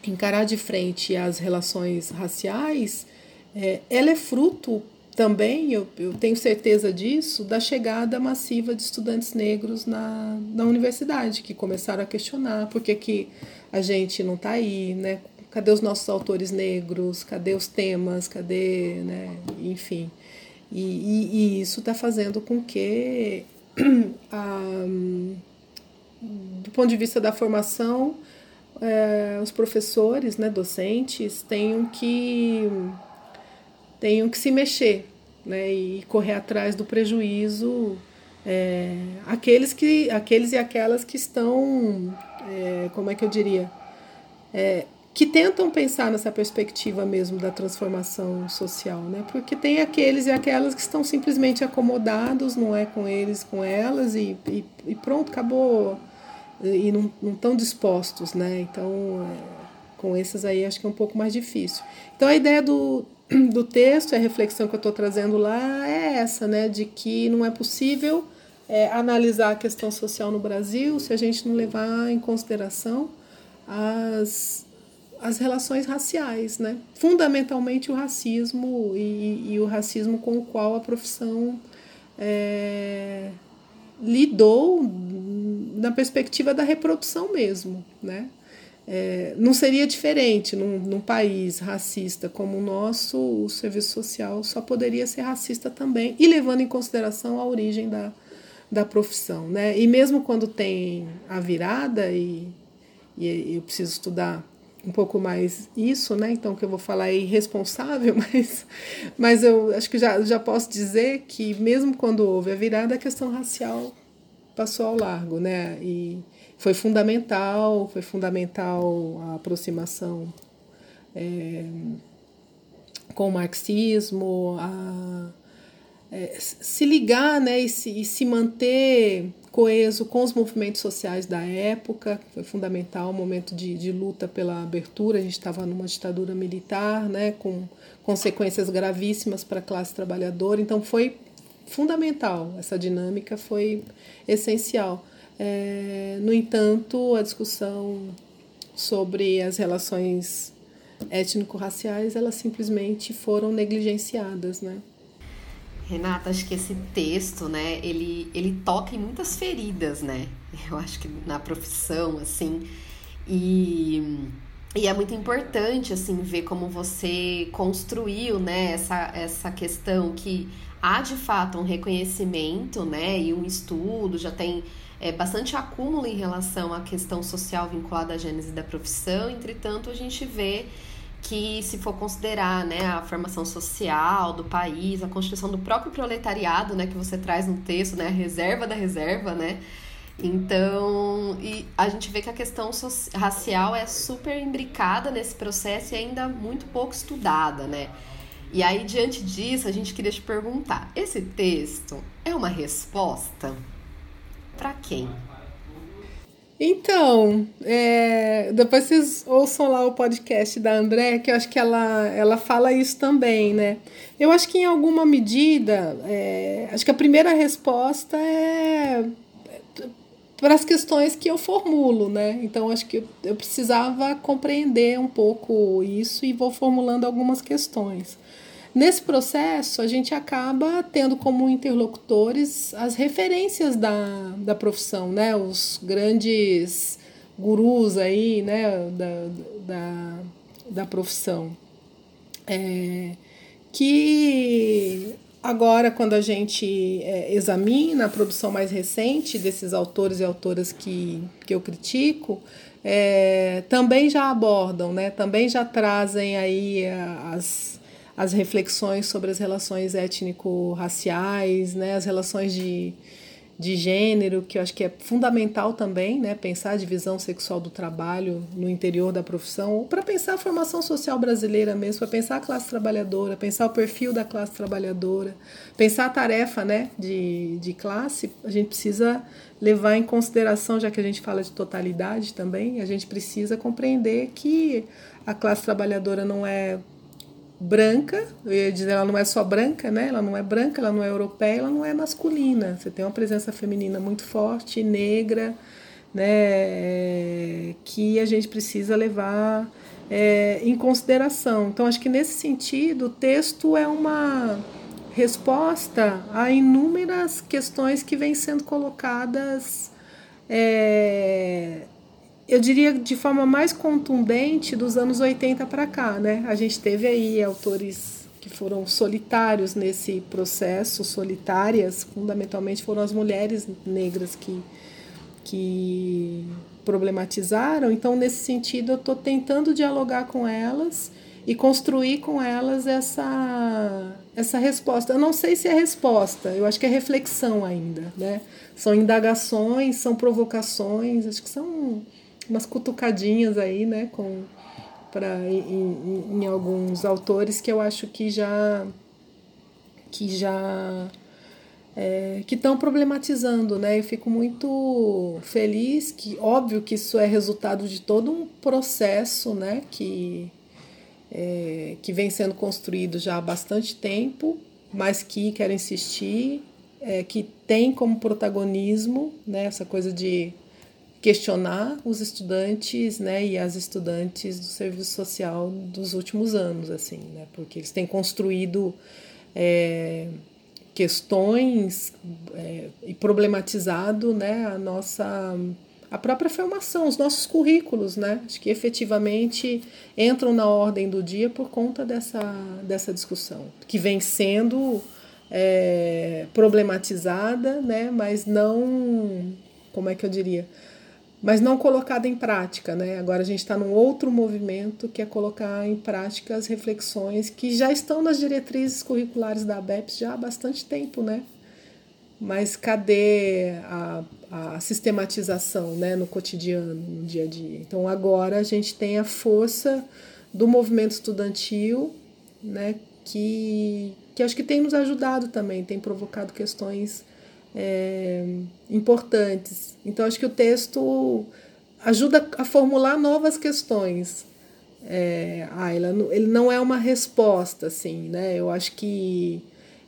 encarar de frente as relações raciais, é, ela é fruto também, eu, eu tenho certeza disso, da chegada massiva de estudantes negros na, na universidade, que começaram a questionar por que, que a gente não está aí, né? Cadê os nossos autores negros? Cadê os temas? Cadê, né? Enfim. E, e, e isso está fazendo com que, a, do ponto de vista da formação, é, os professores, né, docentes, tenham que tenham que se mexer né, e correr atrás do prejuízo é, aqueles, que, aqueles e aquelas que estão, é, como é que eu diria, é, que tentam pensar nessa perspectiva mesmo da transformação social, né? Porque tem aqueles e aquelas que estão simplesmente acomodados, não é com eles, com elas, e, e, e pronto, acabou. E não, não estão dispostos, né? Então, é, com esses aí acho que é um pouco mais difícil. Então, a ideia do, do texto, a reflexão que eu estou trazendo lá é essa, né, de que não é possível é, analisar a questão social no Brasil se a gente não levar em consideração as, as relações raciais, né? fundamentalmente o racismo e, e o racismo com o qual a profissão é, lidou na perspectiva da reprodução mesmo, né? é, não seria diferente num, num, país racista como o nosso, o serviço social só poderia ser racista também, e levando em consideração a origem da, da profissão. Né? E mesmo quando tem a virada, e, e eu preciso estudar um pouco mais isso, né? Então, que eu vou falar é irresponsável, mas, mas eu acho que já, já posso dizer que, mesmo quando houve a virada, a questão racial passou ao largo, né? E foi fundamental, foi fundamental a aproximação é, com o marxismo, a, é, se ligar né, e, se, e se manter coeso com os movimentos sociais da época, foi fundamental o momento de, de luta pela abertura, a gente estava numa ditadura militar, né, com consequências gravíssimas para a classe trabalhadora, então foi fundamental, essa dinâmica foi essencial. É, no entanto, a discussão sobre as relações étnico-raciais, elas simplesmente foram negligenciadas, né? Renata, acho que esse texto, né, ele, ele toca em muitas feridas, né? Eu acho que na profissão, assim, e, e é muito importante, assim, ver como você construiu, né, essa, essa questão que há, de fato, um reconhecimento, né, e um estudo, já tem é, bastante acúmulo em relação à questão social vinculada à gênese da profissão, entretanto, a gente vê que se for considerar né, a formação social do país, a constituição do próprio proletariado, né, que você traz no texto, né, a reserva da reserva, né, então, e a gente vê que a questão racial é super imbricada nesse processo e ainda muito pouco estudada, né? E aí, diante disso, a gente queria te perguntar: esse texto é uma resposta para quem? Então, é, depois vocês ouçam lá o podcast da André, que eu acho que ela, ela fala isso também, né? Eu acho que em alguma medida, é, acho que a primeira resposta é para as questões que eu formulo, né? Então, acho que eu precisava compreender um pouco isso e vou formulando algumas questões. Nesse processo, a gente acaba tendo como interlocutores as referências da, da profissão, né? os grandes gurus aí, né? da, da, da profissão. É, que agora, quando a gente é, examina a produção mais recente desses autores e autoras que, que eu critico, é, também já abordam, né? também já trazem aí as as reflexões sobre as relações étnico-raciais, né, as relações de, de gênero, que eu acho que é fundamental também, né, pensar a divisão sexual do trabalho no interior da profissão, para pensar a formação social brasileira mesmo, para pensar a classe trabalhadora, pensar o perfil da classe trabalhadora, pensar a tarefa né, de, de classe, a gente precisa levar em consideração, já que a gente fala de totalidade também, a gente precisa compreender que a classe trabalhadora não é branca, eu ia dizer, ela não é só branca, né? Ela não é branca, ela não é europeia, ela não é masculina. Você tem uma presença feminina muito forte, negra, né? Que a gente precisa levar é, em consideração. Então, acho que nesse sentido, o texto é uma resposta a inúmeras questões que vêm sendo colocadas é, eu diria de forma mais contundente dos anos 80 para cá, né? A gente teve aí autores que foram solitários nesse processo, solitárias, fundamentalmente foram as mulheres negras que, que problematizaram. Então, nesse sentido, eu estou tentando dialogar com elas e construir com elas essa, essa resposta. Eu não sei se é resposta, eu acho que é reflexão ainda, né? São indagações, são provocações, acho que são umas cutucadinhas aí, né, com para em, em, em, alguns autores que eu acho que já que já é, que estão problematizando, né? Eu fico muito feliz que óbvio que isso é resultado de todo um processo, né? Que é, que vem sendo construído já há bastante tempo, mas que quero insistir é, que tem como protagonismo né, essa coisa de questionar os estudantes né, e as estudantes do serviço social dos últimos anos, assim, né, porque eles têm construído é, questões é, e problematizado né, a nossa a própria formação, os nossos currículos, né? Acho que efetivamente entram na ordem do dia por conta dessa, dessa discussão, que vem sendo é, problematizada, né? Mas não, como é que eu diria? Mas não colocada em prática, né? Agora a gente está num outro movimento que é colocar em prática as reflexões que já estão nas diretrizes curriculares da ABEPS já há bastante tempo, né? Mas cadê a, a sistematização né, no cotidiano, no dia a dia? Então agora a gente tem a força do movimento estudantil, né, que, que acho que tem nos ajudado também, tem provocado questões é, importantes. Então acho que o texto ajuda a formular novas questões. É, Ayla, ele não é uma resposta, assim, né? Eu acho que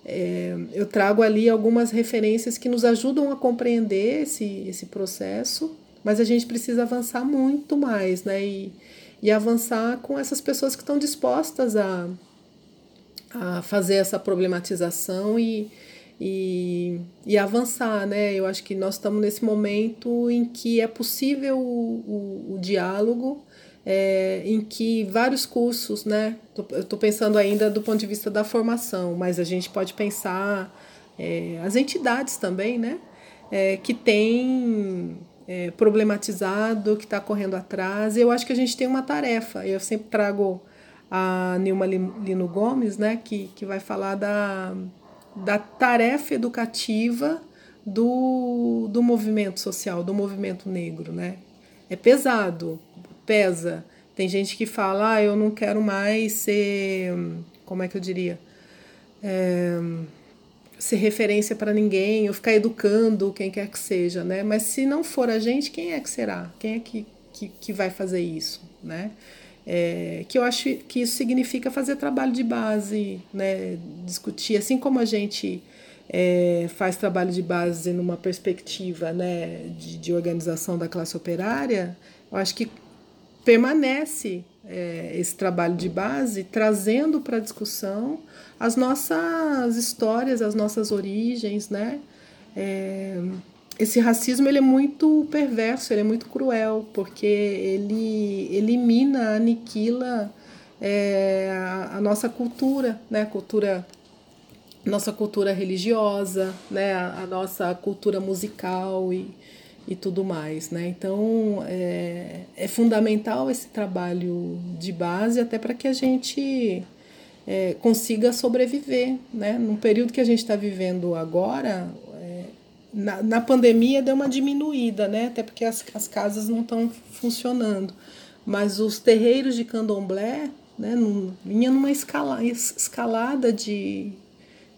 é, eu trago ali algumas referências que nos ajudam a compreender esse, esse processo, mas a gente precisa avançar muito mais, né? E, e avançar com essas pessoas que estão dispostas a, a fazer essa problematização e, e, e avançar, né? Eu acho que nós estamos nesse momento em que é possível o, o, o diálogo, é, em que vários cursos, né? Eu estou pensando ainda do ponto de vista da formação, mas a gente pode pensar é, as entidades também, né? É, que tem é, problematizado, que está correndo atrás. Eu acho que a gente tem uma tarefa. Eu sempre trago a Nilma Lino Gomes, né? Que, que vai falar da, da tarefa educativa do, do movimento social, do movimento negro, né? É pesado, pesa. Tem gente que fala, ah, eu não quero mais ser, como é que eu diria? É, ser referência para ninguém, ou ficar educando quem quer que seja, né? Mas se não for a gente, quem é que será? Quem é que, que, que vai fazer isso, né? É, que eu acho que isso significa fazer trabalho de base, né? Discutir, assim como a gente é, faz trabalho de base numa perspectiva né, de, de organização da classe operária, eu acho que permanece é, esse trabalho de base trazendo para a discussão as nossas histórias, as nossas origens, né? Esse racismo ele é muito perverso, ele é muito cruel, porque ele elimina, aniquila é, a, a, nossa cultura, né? Cultura, nossa cultura religiosa, né? A, a nossa cultura musical e, e tudo mais. Né? Então é, é fundamental esse trabalho de base até para que a gente é, consiga sobreviver. Né? No período que a gente está vivendo agora, na, na pandemia deu uma diminuída, né? até porque as, as casas não estão funcionando. Mas os terreiros de candomblé né, num, vinha numa escala, escalada de,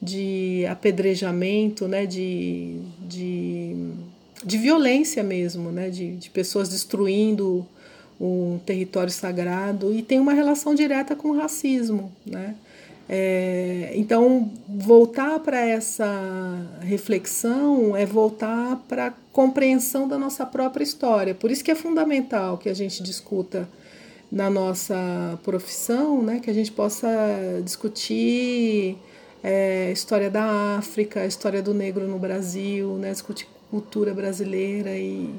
de apedrejamento, né, de, de de violência mesmo, né? de, de pessoas destruindo um território sagrado e tem uma relação direta com o racismo. Né? É, então, voltar para essa reflexão é voltar para a compreensão da nossa própria história. Por isso que é fundamental que a gente discuta na nossa profissão, né, que a gente possa discutir é, história da África, a história do negro no Brasil, né, discutir cultura brasileira e,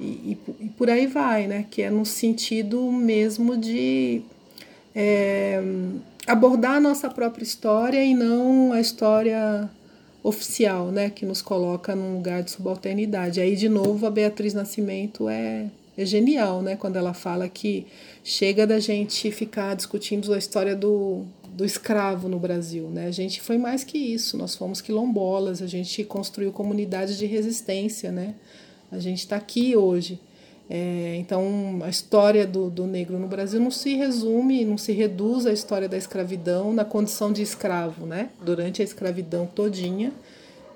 e, e, por aí vai, né? Que é no sentido mesmo de é, abordar a nossa própria história e não a história oficial, né? Que nos coloca num lugar de subalternidade. Aí, de novo, a Beatriz Nascimento é, é genial, né? Quando ela fala que chega da gente ficar discutindo a história do, do escravo no Brasil. Né? A gente foi mais que isso, nós fomos quilombolas, a gente construiu comunidades de resistência. Né? A gente está aqui hoje. É, então, a história do, do negro no Brasil não se resume, não se reduz à história da escravidão na condição de escravo. Né? Durante a escravidão todinha,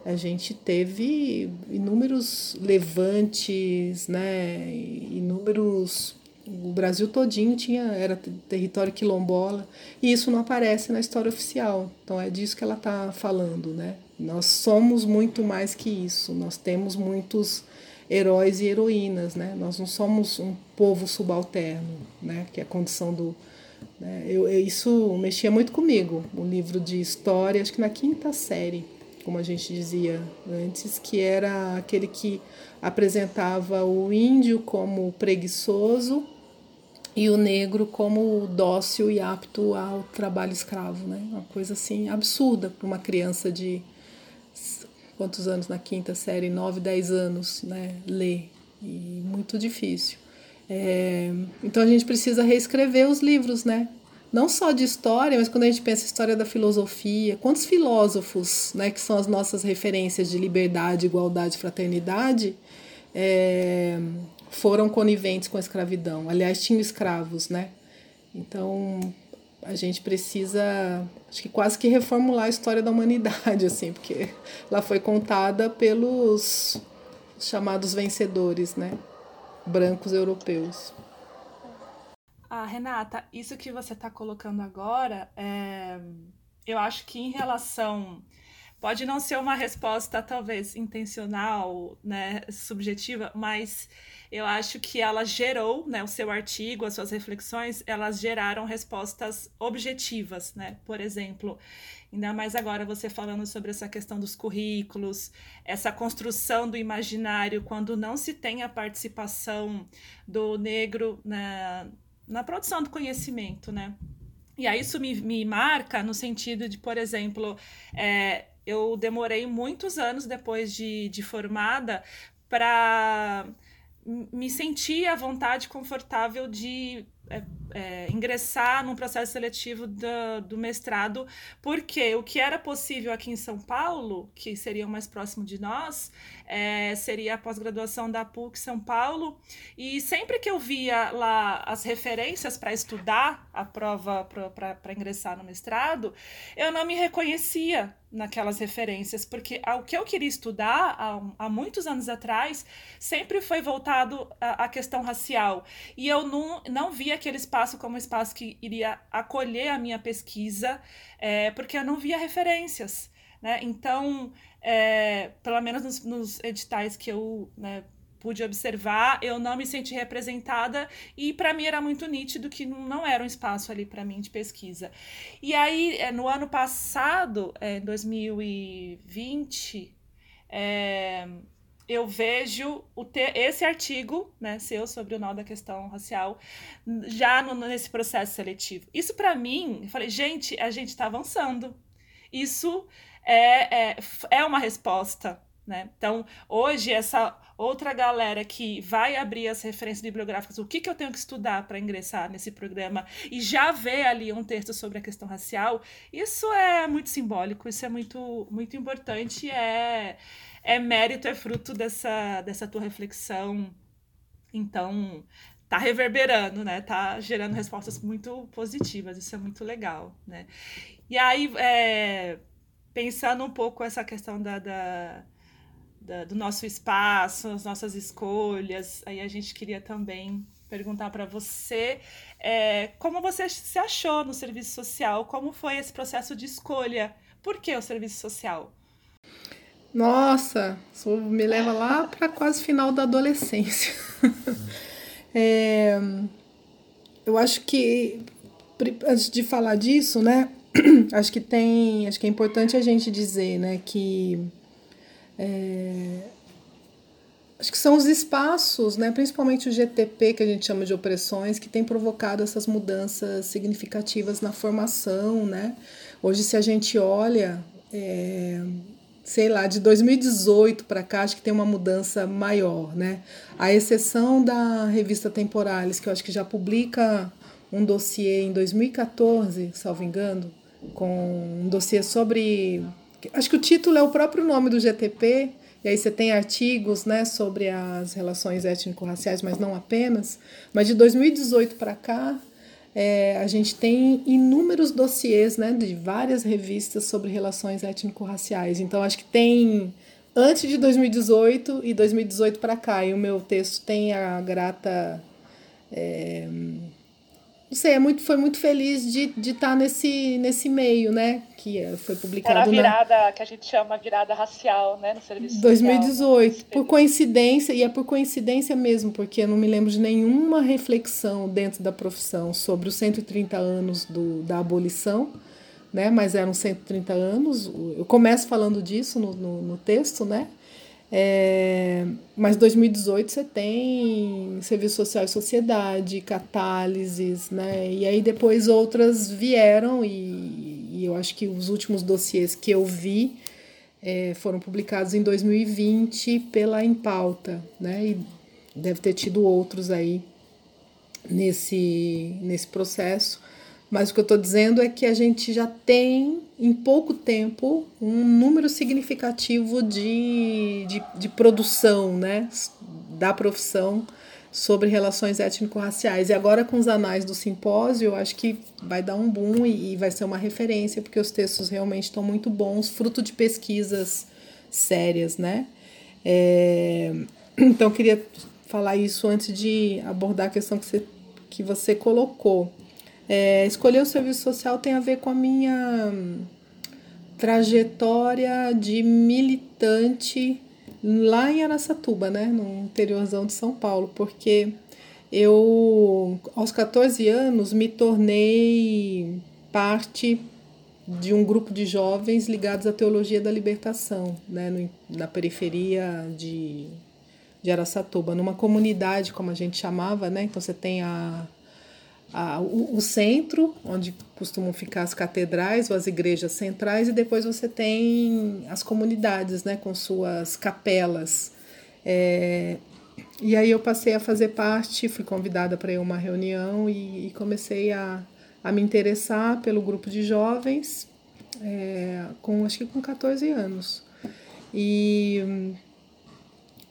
a gente teve inúmeros levantes, né? inúmeros o Brasil todinho tinha era território quilombola e isso não aparece na história oficial. Então é disso que ela está falando, né? Nós somos muito mais que isso. Nós temos muitos heróis e heroínas, né? Nós não somos um povo subalterno, né? Que é a condição do né? eu, eu, isso mexia muito comigo. O livro de história, acho que na quinta série como a gente dizia antes, que era aquele que apresentava o índio como preguiçoso e o negro como dócil e apto ao trabalho escravo, né? Uma coisa assim absurda para uma criança de quantos anos na quinta série, nove, dez anos, né? Ler e muito difícil. É, então a gente precisa reescrever os livros, né? Não só de história, mas quando a gente pensa história da filosofia, quantos filósofos, né, que são as nossas referências de liberdade, igualdade, fraternidade, é, foram coniventes com a escravidão. Aliás, tinham escravos, né? Então, a gente precisa, acho que quase que reformular a história da humanidade, assim, porque ela foi contada pelos chamados vencedores, né? Brancos europeus. Ah, Renata, isso que você está colocando agora, é... eu acho que em relação pode não ser uma resposta talvez intencional, né, subjetiva, mas eu acho que ela gerou, né, o seu artigo, as suas reflexões, elas geraram respostas objetivas, né? Por exemplo, ainda mais agora você falando sobre essa questão dos currículos, essa construção do imaginário quando não se tem a participação do negro na, na produção do conhecimento, né? E aí isso me, me marca no sentido de, por exemplo, é, eu demorei muitos anos depois de, de formada para me sentir à vontade confortável de é, é, ingressar num processo seletivo do, do, mestrado, porque o que era possível aqui em São Paulo, que seria o mais próximo de nós, é, seria a pós-graduação da PUC São Paulo, e sempre que eu via lá as referências para estudar a prova para ingressar no mestrado, eu não me reconhecia naquelas referências, porque o que eu queria estudar há, há muitos anos atrás sempre foi voltado à, questão racial, e eu não, não via aquele espaço como um espaço que iria acolher a minha pesquisa, é, porque eu não via referências. Né? Então, é, pelo menos nos, nos, editais que eu né, pude observar, eu não me senti representada e para mim era muito nítido que não era um espaço ali para mim de pesquisa. E aí, é, no ano passado, é, em 2020, é, eu vejo o ter esse artigo, né, seu sobre o nó da questão racial, já no, nesse processo seletivo. Isso para mim, eu falei, gente, a gente está avançando. Isso é, é, é uma resposta. Né? Então, hoje, essa outra galera que vai abrir as referências bibliográficas, o que, que eu tenho que estudar para ingressar nesse programa e já ver ali um texto sobre a questão racial, isso é muito simbólico, isso é muito, muito importante, é, é mérito, é fruto dessa, dessa tua reflexão. Então, tá reverberando, né? Tá gerando respostas muito positivas, isso é muito legal, né? E aí, é, pensando um pouco essa questão da, da, da, do nosso espaço, as nossas escolhas, aí a gente queria também perguntar para você é, como você se achou no serviço social, como foi esse processo de escolha, por que o serviço social? Nossa, me leva lá para quase final da adolescência. é, eu acho que antes de falar disso, né, acho que tem, acho que é importante a gente dizer, né, que é, acho que são os espaços, né, principalmente o GTP, que a gente chama de opressões, que tem provocado essas mudanças significativas na formação, né? Hoje, se a gente olha, é, sei lá, de 2018 para cá, acho que tem uma mudança maior, né? A exceção da revista Temporales, que eu acho que já publica um dossiê em 2014, salvo engano, com um dossiê sobre. Acho que o título é o próprio nome do GTP, e aí você tem artigos né, sobre as relações étnico-raciais, mas não apenas. Mas de 2018 para cá, é, a gente tem inúmeros dossiês né, de várias revistas sobre relações étnico-raciais. Então, acho que tem antes de 2018 e 2018 para cá. E o meu texto tem a grata. É, não sei, é muito, foi muito feliz de estar de tá nesse, nesse meio, né? Que é, foi publicado. Era a virada na... que a gente chama virada racial, né? No serviço 2018. Social, por coincidência, e é por coincidência mesmo, porque eu não me lembro de nenhuma reflexão dentro da profissão sobre os 130 anos do, da abolição. né? Mas eram 130 anos. Eu começo falando disso no, no, no texto, né? É, mas 2018 você tem Serviço Social e Sociedade, Catálises, né? E aí depois outras vieram e, e eu acho que os últimos dossiês que eu vi é, foram publicados em 2020 pela Empauta, né? E deve ter tido outros aí nesse, nesse processo. Mas o que eu estou dizendo é que a gente já tem, em pouco tempo, um número significativo de, de, de produção né, da profissão sobre relações étnico-raciais. E agora, com os anais do simpósio, eu acho que vai dar um boom e, e vai ser uma referência, porque os textos realmente estão muito bons, fruto de pesquisas sérias, né? É, então, eu queria falar isso antes de abordar a questão que você, que você colocou. É, escolher o serviço social tem a ver com a minha trajetória de militante lá em Aracatuba, né, no interiorzão de São Paulo, porque eu, aos 14 anos, me tornei parte de um grupo de jovens ligados à teologia da libertação, né, no, na periferia de, de numa comunidade, como a gente chamava, né, então você tem a a, o, o, centro, onde costumam ficar as catedrais ou as igrejas centrais, e depois você tem as comunidades, né, com suas capelas. É, e aí eu passei a fazer parte, fui convidada para ir a uma reunião e, e, comecei a, a me interessar pelo grupo de jovens, é, com acho que com 14 anos. E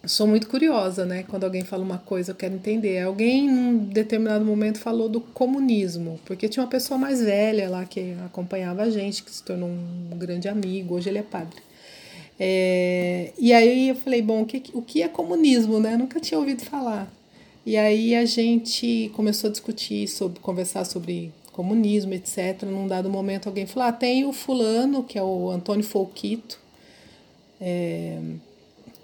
sou muito curiosa, né? Quando alguém fala uma coisa, eu quero entender. Alguém, num determinado momento, falou do comunismo, porque tinha uma pessoa mais velha lá que acompanhava a gente, que se tornou um grande amigo, hoje ele é padre. É, e aí eu falei, bom, o que, o que é comunismo, né? Eu nunca tinha ouvido falar. E aí a gente começou a discutir, sobre, conversar sobre comunismo, etc. Num dado momento alguém falou, ah, tem o fulano, que é o Antônio Folquito, é,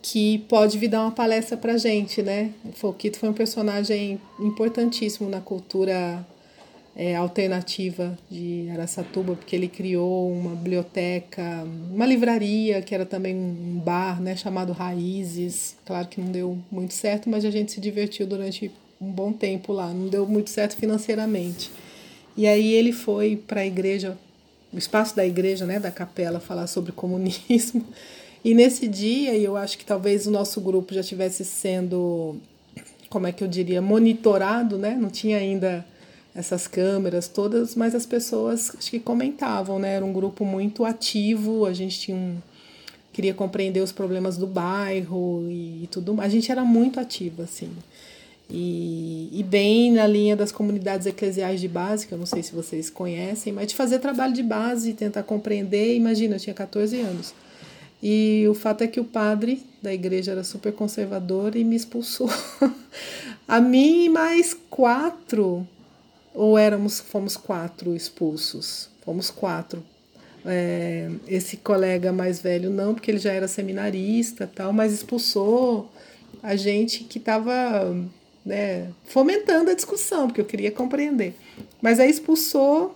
que pode vir dar uma palestra para gente, né? O foi um personagem importantíssimo na cultura é, alternativa de Aracatuba, porque ele criou uma biblioteca, uma livraria, que era também um bar, né, chamado Raízes. Claro que não deu muito certo, mas a gente se divertiu durante um bom tempo lá. Não deu muito certo financeiramente. E aí ele foi para a igreja, o espaço da igreja, né, da capela, falar sobre comunismo. E nesse dia, eu acho que talvez o nosso grupo já estivesse sendo, como é que eu diria, monitorado, né? Não tinha ainda essas câmeras todas, mas as pessoas acho que comentavam, né? Era um grupo muito ativo, a gente tinha um, queria compreender os problemas do bairro e, e tudo mais. A gente era muito ativo, assim. E, e, bem na linha das comunidades eclesiais de base, que eu não sei se vocês conhecem, mas de fazer trabalho de base, tentar compreender. Imagina, eu tinha 14 anos. E o fato é que o padre da igreja era super conservador e me expulsou. a mim e mais quatro, ou éramos, fomos quatro expulsos. Fomos quatro. É, esse colega mais velho não, porque ele já era seminarista tal, mas expulsou a gente que estava né, fomentando a discussão, porque eu queria compreender. Mas aí expulsou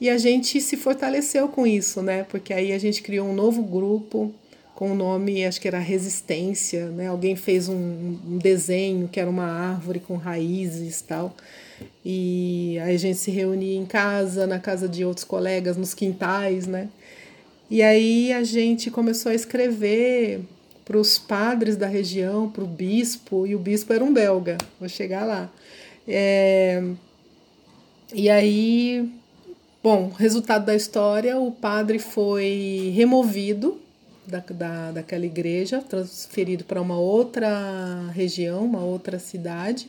e a gente se fortaleceu com isso, né? Porque aí a gente criou um novo grupo com o nome, acho que era Resistência, né? Alguém fez um, um desenho que era uma árvore com raízes e tal. E aí a gente se reunia em casa, na casa de outros colegas, nos quintais, né? E aí a gente começou a escrever para os padres da região, para o bispo, e o bispo era um belga, vou chegar lá. É, e aí Bom, resultado da história, o padre foi removido da, da, daquela igreja, transferido para uma outra região, uma outra cidade,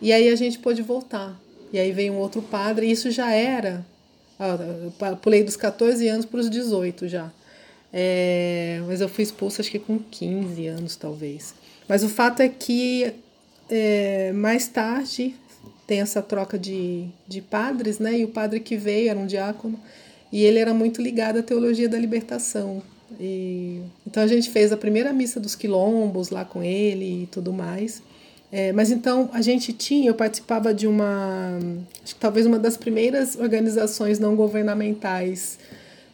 e aí a gente pôde voltar. E aí veio um outro padre, e isso já era, eu pulei dos 14 anos para os 18 já. É, mas eu fui expulsa acho que com 15 anos, talvez. Mas o fato é que é, mais tarde tem essa troca de, de padres, né? E o padre que veio era um diácono e ele era muito ligado à teologia da libertação. E, então a gente fez a primeira missa dos quilombos lá com ele e tudo mais. É, mas então a gente tinha, eu participava de uma, acho que talvez uma das primeiras organizações não governamentais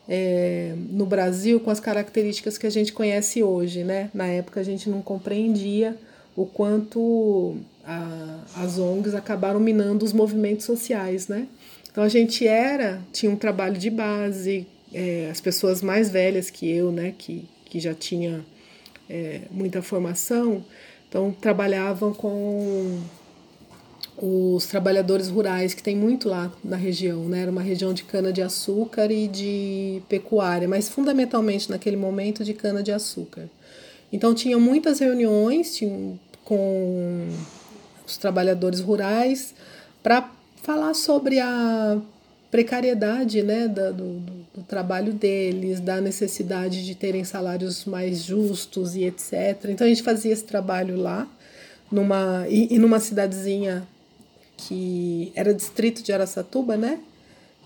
é, no Brasil com as características que a gente conhece hoje, né? Na época a gente não compreendia o quanto a, as ONGs acabaram minando os movimentos sociais, né? Então a gente era, tinha um trabalho de base, é, as pessoas mais velhas que eu, né, que, que já tinha é, muita formação, então trabalhavam com os trabalhadores rurais, que tem muito lá na região, né? Era uma região de cana-de-açúcar e de pecuária, mas fundamentalmente naquele momento de cana-de-açúcar. Então tinha muitas reuniões tinha, com os trabalhadores rurais para falar sobre a precariedade né, do, do, do, trabalho deles, da necessidade de terem salários mais justos e etc. Então a gente fazia esse trabalho lá, numa, e, e numa cidadezinha que era distrito de Araçatuba, né?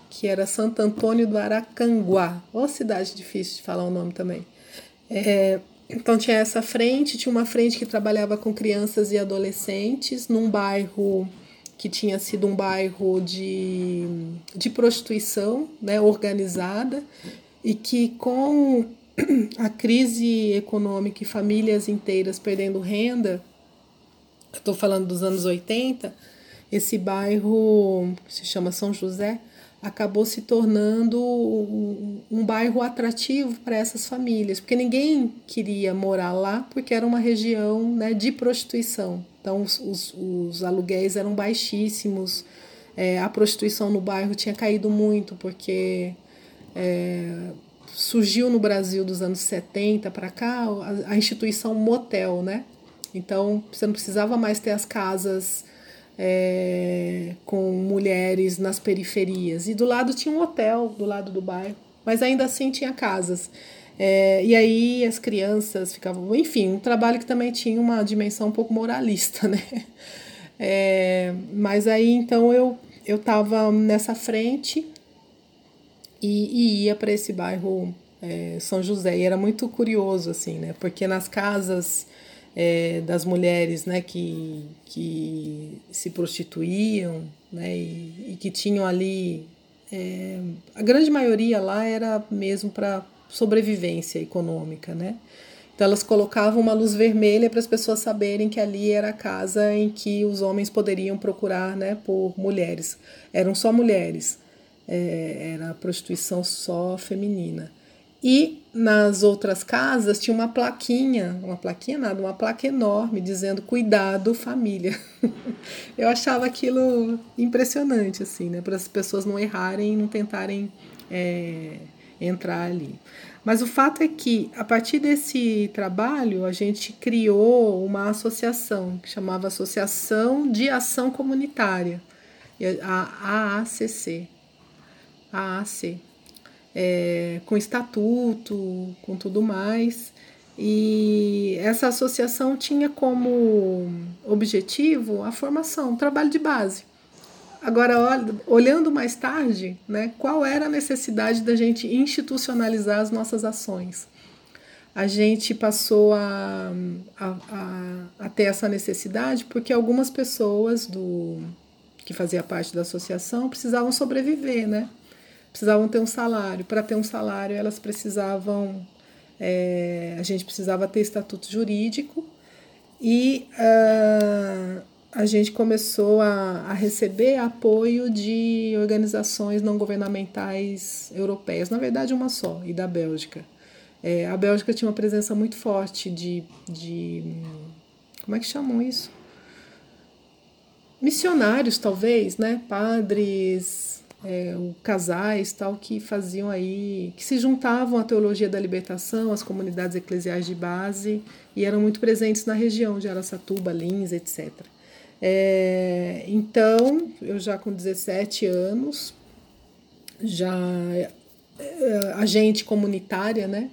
Que era Santo Antônio do Aracanguá. Ô cidade difícil de falar o nome também. É, então tinha essa frente, tinha uma frente que trabalhava com crianças e adolescentes num bairro que tinha sido um bairro de, de prostituição né, organizada e que com a crise econômica e famílias inteiras perdendo renda, estou falando dos anos 80, esse bairro se chama São José, acabou se tornando um, um bairro atrativo para essas famílias, porque ninguém queria morar lá porque era uma região né, de prostituição. Então os, os, os aluguéis eram baixíssimos, é, a prostituição no bairro tinha caído muito porque é, surgiu no Brasil dos anos 70 para cá a, a instituição motel, né? Então você não precisava mais ter as casas é, com mulheres nas periferias. E do lado tinha um hotel, do lado do bairro, mas ainda assim tinha casas. É, e aí as crianças ficavam. Enfim, um trabalho que também tinha uma dimensão um pouco moralista, né? É, mas aí então eu eu estava nessa frente e, e ia para esse bairro é, São José. E era muito curioso, assim, né? Porque nas casas é, das mulheres né, que, que se prostituíam né, e, e que tinham ali. É, a grande maioria lá era mesmo para sobrevivência econômica, né? Então elas colocavam uma luz vermelha para as pessoas saberem que ali era a casa em que os homens poderiam procurar, né, por mulheres. Eram só mulheres. É, era a prostituição só feminina. E nas outras casas tinha uma plaquinha, uma plaquinha nada, uma placa enorme dizendo cuidado família. Eu achava aquilo impressionante, assim, né? Para as pessoas não errarem não tentarem é, entrar ali. Mas o fato é que, a partir desse trabalho, a gente criou uma associação que chamava Associação de Ação Comunitária, a AACC. AAC é, com estatuto, com tudo mais. E essa associação tinha como objetivo a formação, o trabalho de base. Agora, olhando mais tarde, né, qual era a necessidade da gente institucionalizar as nossas ações? A gente passou a, a, a, a ter essa necessidade porque algumas pessoas do que fazia parte da associação precisavam sobreviver, né? Precisavam ter um salário. Para ter um salário, elas precisavam, é, a gente precisava ter estatuto jurídico e uh, a gente começou a, a, receber apoio de organizações não governamentais europeias, na verdade uma só, e da Bélgica. É, a Bélgica tinha uma presença muito forte de, de. Como é que chamam isso? Missionários, talvez, né? Padres, é, o casais tal que faziam aí, que se juntavam à teologia da libertação, às comunidades eclesiais de base e eram muito presentes na região de Araçatuba, Lins, etc. É, então, eu já com 17 anos, já é, agente comunitária, né?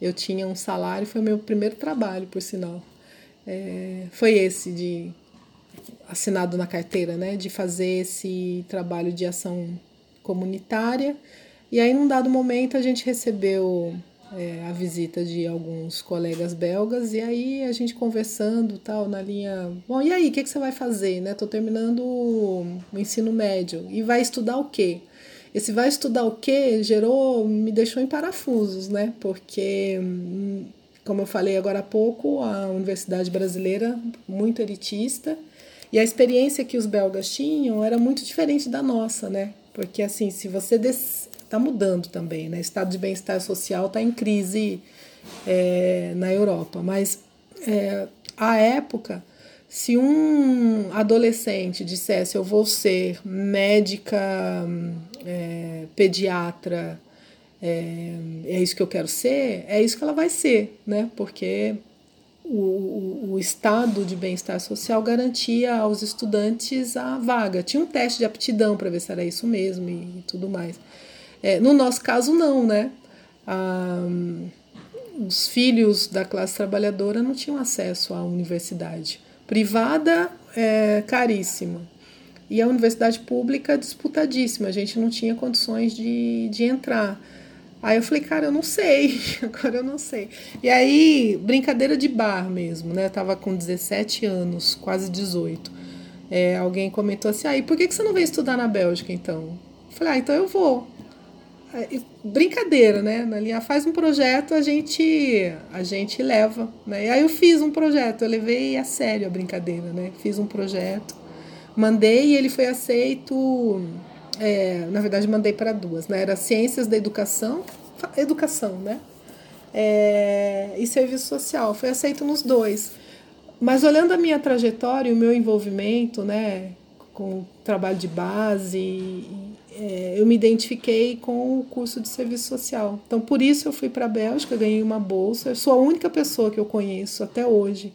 Eu tinha um salário, foi meu primeiro trabalho, por sinal. É, foi esse de assinado na carteira, né, de fazer esse trabalho de ação comunitária. E aí, num dado momento, a gente recebeu é, a visita de alguns colegas belgas e aí a gente conversando tal na linha bom e aí o que, que você vai fazer né? Tô terminando o ensino médio e vai estudar o quê? Esse vai estudar o quê? gerou me deixou em parafusos né? Porque como eu falei agora há pouco a universidade brasileira muito elitista e a experiência que os belgas tinham era muito diferente da nossa né porque assim se você está mudando também, né? O estado de bem-estar social está em crise é, na Europa, mas é, à época, se um adolescente dissesse eu vou ser médica, é, pediatra, é, é isso que eu quero ser, é isso que ela vai ser, né? Porque o, o, estado de bem-estar social garantia aos estudantes a vaga. Tinha um teste de aptidão para ver se era isso mesmo e, e tudo mais. É, no nosso caso, não, né? Ah, os filhos da classe trabalhadora não tinham acesso à universidade. Privada é caríssima. E a universidade pública disputadíssima, a gente não tinha condições de, de entrar. Aí eu falei, cara, eu não sei, agora eu não sei. E aí, brincadeira de bar mesmo, né? Eu tava com 17 anos, quase 18. É, alguém comentou assim, aí, ah, por que, que você não vem estudar na Bélgica então? Eu falei, ah, então eu vou. É, brincadeira, né? Na linha faz um projeto, a gente a gente leva, né? E aí eu fiz um projeto, eu levei a sério a brincadeira, né? Fiz um projeto, mandei e ele foi aceito. É, na verdade, mandei para duas, né? Era ciências da educação, educação, né? É, e serviço social, foi aceito nos dois. Mas olhando a minha trajetória, o meu envolvimento, né, com o trabalho de base é, eu me identifiquei com o curso de serviço social. Então, por isso eu fui para a Bélgica, ganhei uma bolsa. Eu sou a única pessoa que eu conheço até hoje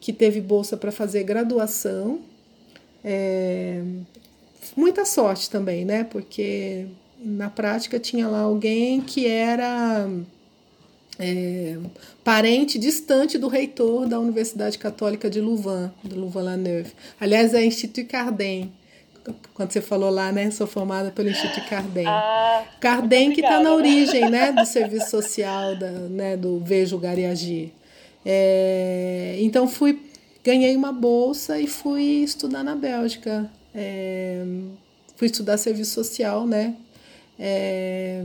que teve bolsa para fazer graduação. É, muita sorte também, né? Porque na prática tinha lá alguém que era é, parente distante do reitor da Universidade Católica de Louvain, de Louvain-la-Neuve. Aliás, é Institut Cardin quando você falou lá, né? Sou formada pelo Instituto Cardem. Ah, Cardem que está na origem, né? Do serviço social, da, né? Do Vejo Julgar Agir. É, então fui, ganhei uma bolsa e fui estudar na Bélgica. É, fui estudar serviço social, né? É,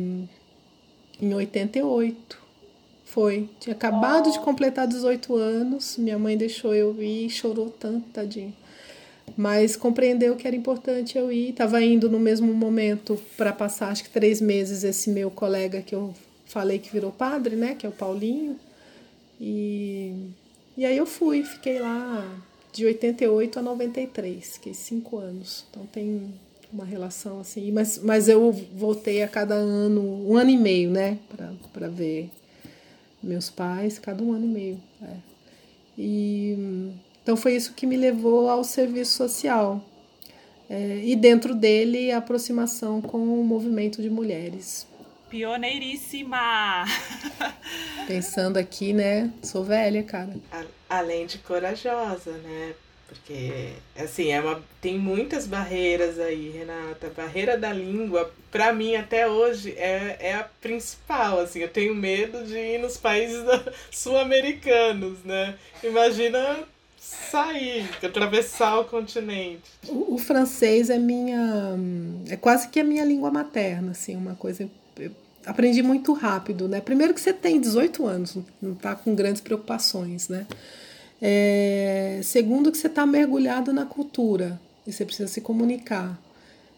em 88. Foi. Tinha acabado de completar 18 anos. Minha mãe deixou eu ir chorou tanto, tadinho mas compreendeu que era importante eu ir. Estava indo no mesmo momento para passar, acho que três meses, esse meu colega que eu falei que virou padre, né? Que é o Paulinho. E, e aí eu fui, fiquei lá de 88 a 93, fiquei cinco anos. Então tem uma relação assim. Mas, mas eu voltei a cada ano, um ano e meio, né? Para ver meus pais, cada um ano e meio. É. E então foi isso que me levou ao serviço social. É, e dentro dele a aproximação com o movimento de mulheres. Pioneiríssima! Pensando aqui, né? Sou velha, cara. Além de corajosa, né? Porque, assim, é uma, tem muitas barreiras aí, Renata. A barreira da língua, para mim, até hoje, é, é a principal, assim. Eu tenho medo de ir nos países sul-americanos, né? Imagina sair, atravessar o continente. O, o, francês é minha. é quase que a minha língua materna, assim, uma coisa. Eu aprendi muito rápido, né? Primeiro que você tem 18 anos, não está com grandes preocupações, né? É, segundo que você está mergulhado na cultura e você precisa se comunicar.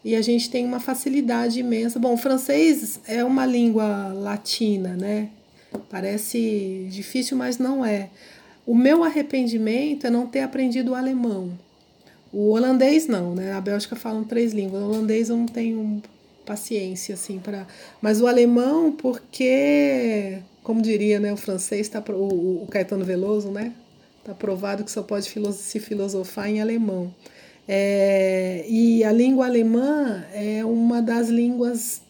E a gente tem uma facilidade imensa. Bom, o francês é uma língua latina, né? Parece difícil, mas não é. O meu arrependimento é não ter aprendido o alemão. O holandês não, né? A Bélgica falam três línguas. O holandês eu não tenho paciência assim para, mas o alemão porque, como diria, né, o francês está o, o Caetano Veloso, né? Tá provado que só pode se filosofar em alemão. É, e a língua alemã é uma das línguas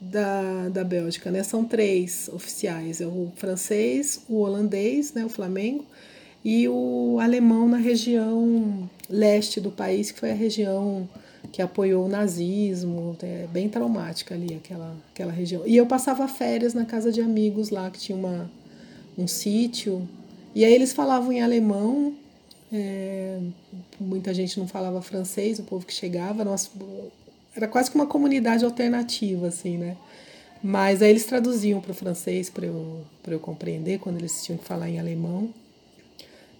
da, da Bélgica, né? São três oficiais: é o francês, o holandês, né? O Flamengo, e o alemão na região leste do país, que foi a região que apoiou o nazismo, é bem traumática ali aquela, aquela região. E eu passava férias na casa de amigos lá, que tinha uma, um sítio, e aí eles falavam em alemão, é, muita gente não falava francês, o povo que chegava, nós, era quase que uma comunidade alternativa, assim, né? Mas aí eles traduziam para o francês para eu, eu compreender quando eles tinham que falar em alemão.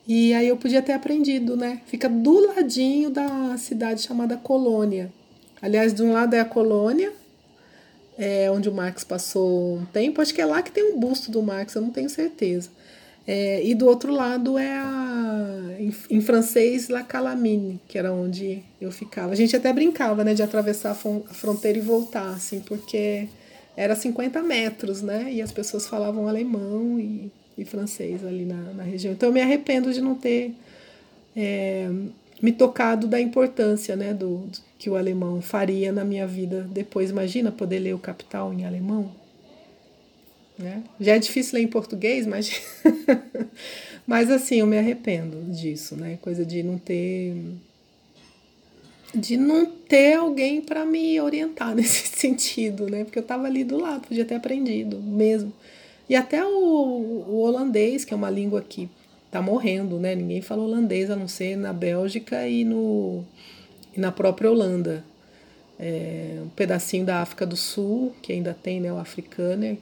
E aí eu podia ter aprendido, né? Fica do ladinho da cidade chamada Colônia. Aliás, de um lado é a Colônia, é onde o Marx passou um tempo. Acho que é lá que tem um busto do Marx, eu não tenho certeza. É, e do outro lado é a, em, em, francês, La Calamine, que era onde eu ficava. A gente até brincava, né, de atravessar a fronteira e voltar, assim, porque era 50 metros, né, e as pessoas falavam alemão e e francês ali na, na região. Então eu me arrependo de não ter é, me tocado da importância né, do, do, que o alemão faria na minha vida depois. Imagina poder ler o Capital em alemão. Né? Já é difícil ler em português, mas, mas assim, eu me arrependo disso, né? Coisa de não ter de não ter alguém para me orientar nesse sentido, né? Porque eu estava ali do lado, podia ter aprendido mesmo. E até o, o holandês, que é uma língua que está morrendo, né? Ninguém fala holandês a não ser na Bélgica e, no, e na própria Holanda. É, um pedacinho da África do Sul, que ainda tem né, o africano,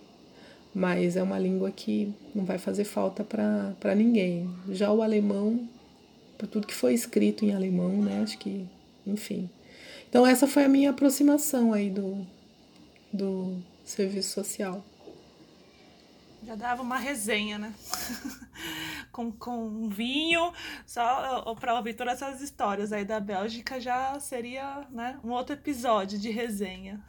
mas é uma língua que não vai fazer falta para ninguém. Já o alemão, por tudo que foi escrito em alemão, né? Acho que, enfim. Então essa foi a minha aproximação aí do, do serviço social. Já dava uma resenha, né? com, com um vinho, só para ouvir todas essas histórias aí da Bélgica já seria né, um outro episódio de resenha.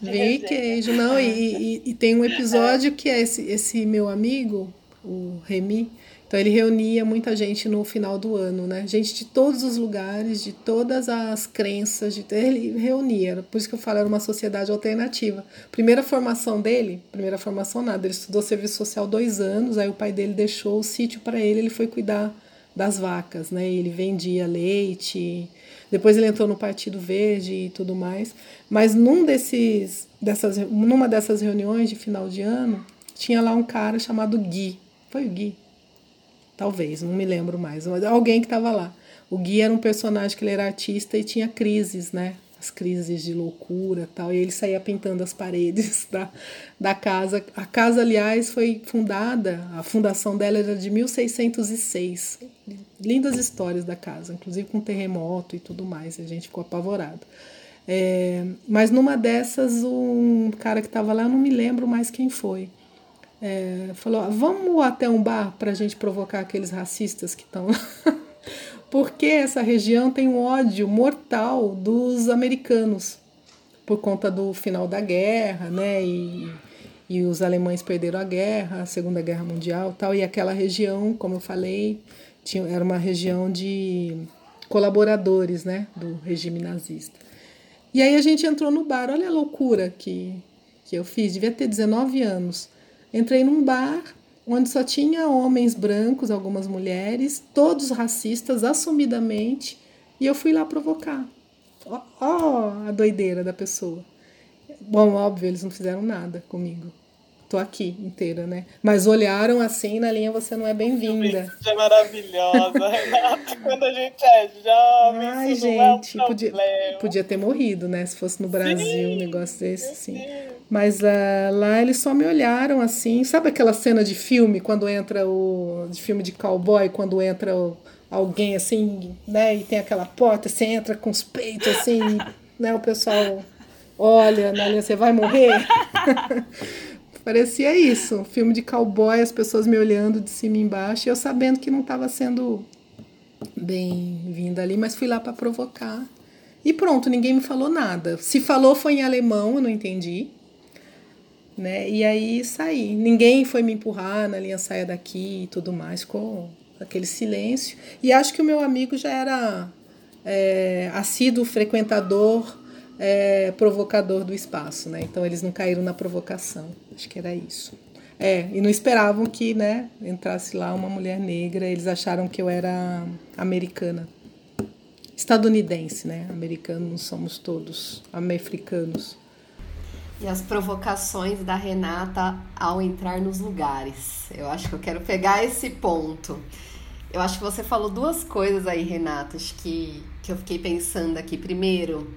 Vinho e queijo, não, e, e, e, tem um episódio que é esse, esse meu amigo, o Remy, então ele reunia muita gente no final do ano, né? Gente de todos os lugares, de todas as crenças, de... ele reunia. Por isso que eu falo, era uma sociedade alternativa. Primeira formação dele, primeira formação nada, ele estudou serviço social dois anos, aí o pai dele deixou o sítio para ele, ele foi cuidar das vacas, né? Ele vendia leite. Depois ele entrou no Partido Verde e tudo mais. Mas num desses, dessas, numa dessas reuniões de final de ano, tinha lá um cara chamado Gui. Foi o Gui Talvez, não me lembro mais. Mas alguém que estava lá. O Gui era um personagem que ele era artista e tinha crises, né? As crises de loucura tal. E ele saía pintando as paredes da, da casa. A casa, aliás, foi fundada, a fundação dela era de 1606. Lindas histórias da casa, inclusive com terremoto e tudo mais. A gente ficou apavorado. É, mas numa dessas, um cara que estava lá, eu não me lembro mais quem foi é, falou: vamos até um bar para a gente provocar aqueles racistas que estão lá. Porque essa região tem um ódio mortal dos americanos por conta do final da guerra, né? E, e os alemães perderam a guerra, a Segunda Guerra Mundial, tal. E aquela região, como eu falei, tinha, era uma região de colaboradores, né, do regime nazista. E aí a gente entrou no bar. Olha a loucura que que eu fiz. Devia ter 19 anos. Entrei num bar onde só tinha homens brancos, algumas mulheres, todos racistas, assumidamente, e eu fui lá provocar. Ó, ó a doideira da pessoa. Bom, óbvio, eles não fizeram nada comigo. Tô aqui inteira, né? Mas olharam assim na linha você não é bem-vinda. É maravilhosa, Renata. Quando a gente é jovem, Ai, gente, é um podia, podia ter morrido, né? Se fosse no Brasil, sim, um negócio desse, sim. sim. Mas uh, lá eles só me olharam assim. Sabe aquela cena de filme, quando entra o. de filme de cowboy, quando entra o, alguém assim, né? E tem aquela porta, você entra com os peitos assim, né? O pessoal olha, né? Você vai morrer? Parecia isso, filme de cowboy, as pessoas me olhando de cima e embaixo, e eu sabendo que não estava sendo bem-vinda ali, mas fui lá para provocar. E pronto, ninguém me falou nada. Se falou foi em alemão, eu não entendi né? E aí saí. Ninguém foi me empurrar na linha saia daqui e tudo mais, ficou aquele silêncio. E acho que o meu amigo já era é, assíduo frequentador, é, provocador do espaço, né? Então eles não caíram na provocação. Acho que era isso. É, e não esperavam que, né, entrasse lá uma mulher negra, eles acharam que eu era americana. estadunidense, né? Americanos somos todos americanos. E as provocações da Renata ao entrar nos lugares. Eu acho que eu quero pegar esse ponto. Eu acho que você falou duas coisas aí, Renata, acho que, que eu fiquei pensando aqui. Primeiro,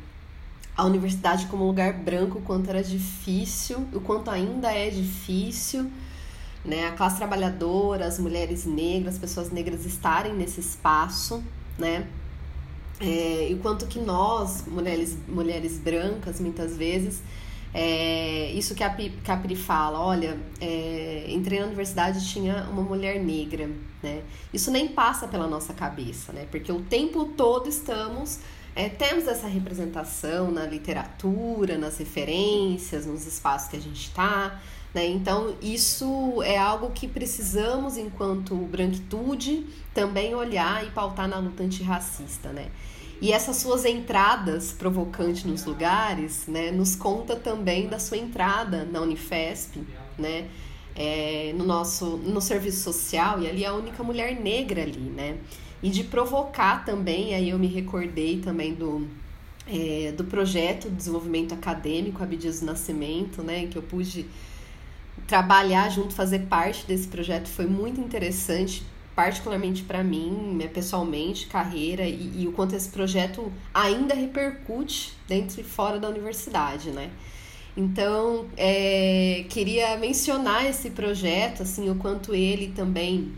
a universidade como lugar branco, o quanto era difícil, o quanto ainda é difícil, né? A classe trabalhadora, as mulheres negras, as pessoas negras estarem nesse espaço, né? É, e o quanto que nós, mulheres, mulheres brancas, muitas vezes, é, isso que a, que a Pri fala, olha, é, entrei na universidade tinha uma mulher negra, né? Isso nem passa pela nossa cabeça, né? Porque o tempo todo estamos é, temos essa representação na literatura, nas referências, nos espaços que a gente está. Né? Então, isso é algo que precisamos, enquanto branquitude, também olhar e pautar na luta antirracista. Né? E essas suas entradas provocantes nos lugares, né, nos conta também da sua entrada na Unifesp, né, é, no nosso no serviço social, e ali é a única mulher negra ali, né, e de provocar também, aí eu me recordei também do, é, do projeto de desenvolvimento acadêmico Abdias do Nascimento, né, que eu pude trabalhar junto, fazer parte desse projeto, foi muito interessante particularmente para mim, né, pessoalmente, carreira e, e, o quanto esse projeto ainda repercute dentro e fora da universidade, né? Então, é, queria mencionar esse projeto, assim, o quanto ele também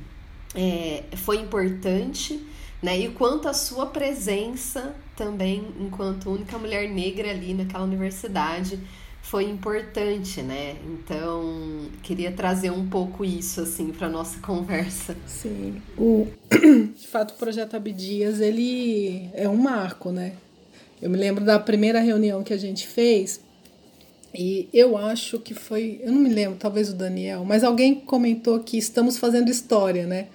é, foi importante, né? E quanto a sua presença também, enquanto única mulher negra ali naquela universidade, foi importante, né? Então, queria trazer um pouco isso assim para nossa conversa. Sim. O de fato o projeto Abdias, ele é um marco, né? Eu me lembro da primeira reunião que a gente fez e eu acho que foi, eu não me lembro, talvez o Daniel, mas alguém comentou que estamos fazendo história, né?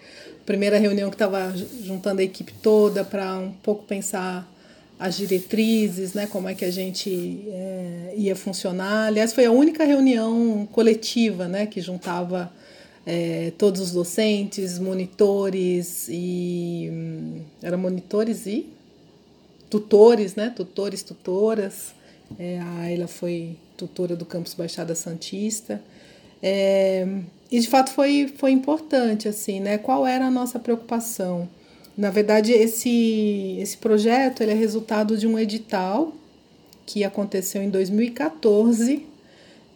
Primeira reunião que estava juntando a equipe toda para um pouco pensar as diretrizes, né, como é que a gente é, ia funcionar. Aliás, foi a única reunião coletiva né, que juntava é, todos os docentes, monitores e. Hum, era monitores e tutores, né? Tutores, tutoras. É, a Ayla foi tutora do campus Baixada Santista. É, e de fato foi, foi importante, assim, né? Qual era a nossa preocupação? Na verdade, esse, esse projeto ele é resultado de um edital que aconteceu em 2014,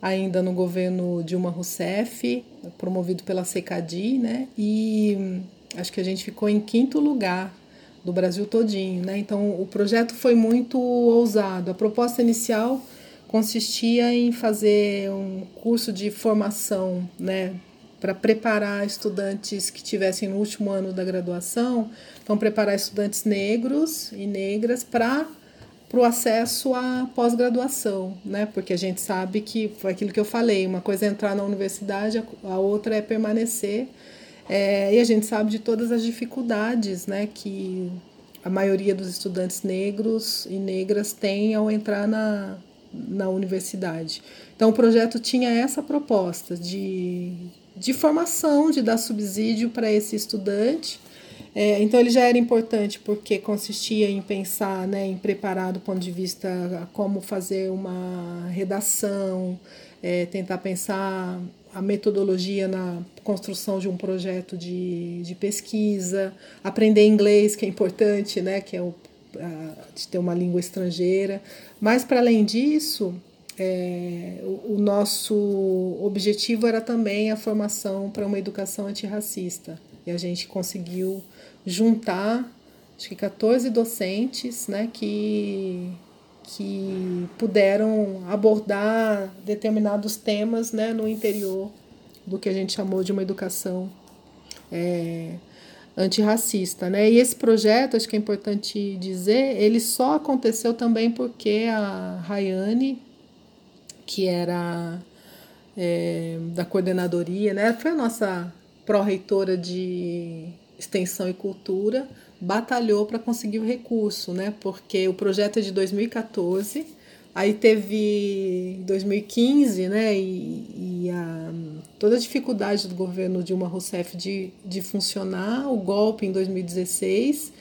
ainda no governo Dilma Rousseff, promovido pela Secadi, né? E acho que a gente ficou em quinto lugar do Brasil todinho, né? Então o projeto foi muito ousado. A proposta inicial consistia em fazer um curso de formação, né, para preparar estudantes que tivessem no último ano da graduação, então preparar estudantes negros e negras para para o acesso à pós-graduação, né? Porque a gente sabe que foi aquilo que eu falei, uma coisa é entrar na universidade, a outra é permanecer. É, e a gente sabe de todas as dificuldades, né? Que a maioria dos estudantes negros e negras tem ao entrar na, na universidade. Então o projeto tinha essa proposta de de formação, de dar subsídio para esse estudante. É, então ele já era importante porque consistia em pensar, né, em preparar do ponto de vista como fazer uma redação, é, tentar pensar a metodologia na construção de um projeto de, de pesquisa, aprender inglês, que é importante, né, que é o, de ter uma língua estrangeira. Mas, para além disso, é, o, o, nosso objetivo era também a formação para uma educação antirracista. E a gente conseguiu juntar, acho que 14 docentes né, que, que puderam abordar determinados temas né, no interior do que a gente chamou de uma educação é, antirracista. Né? E esse projeto, acho que é importante dizer, ele só aconteceu também porque a Rayane, que era é, da coordenadoria, né? Foi a nossa pró-reitora de extensão e cultura, batalhou para conseguir o recurso, né? Porque o projeto é de 2014, aí teve 2015, né? E, e a, toda a dificuldade do governo Dilma Rousseff de, de funcionar, o golpe em 2016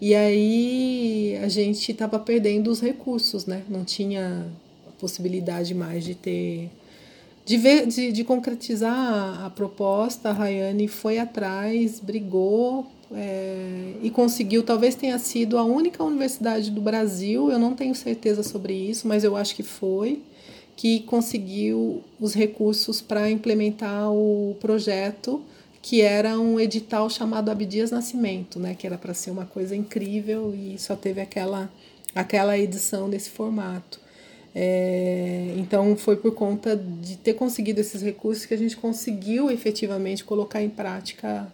E aí a gente estava perdendo os recursos, né? Não tinha possibilidade mais de ter de, ver, de, de concretizar a, proposta, a Rayane foi atrás, brigou é, e conseguiu. Talvez tenha sido a única universidade do Brasil, eu não tenho certeza sobre isso, mas eu acho que foi, que conseguiu os recursos para implementar o projeto, que era um edital chamado Abdias Nascimento, né, que era para ser uma coisa incrível e só teve aquela, aquela edição nesse formato. É, então foi por conta de ter conseguido esses recursos que a gente conseguiu efetivamente colocar em prática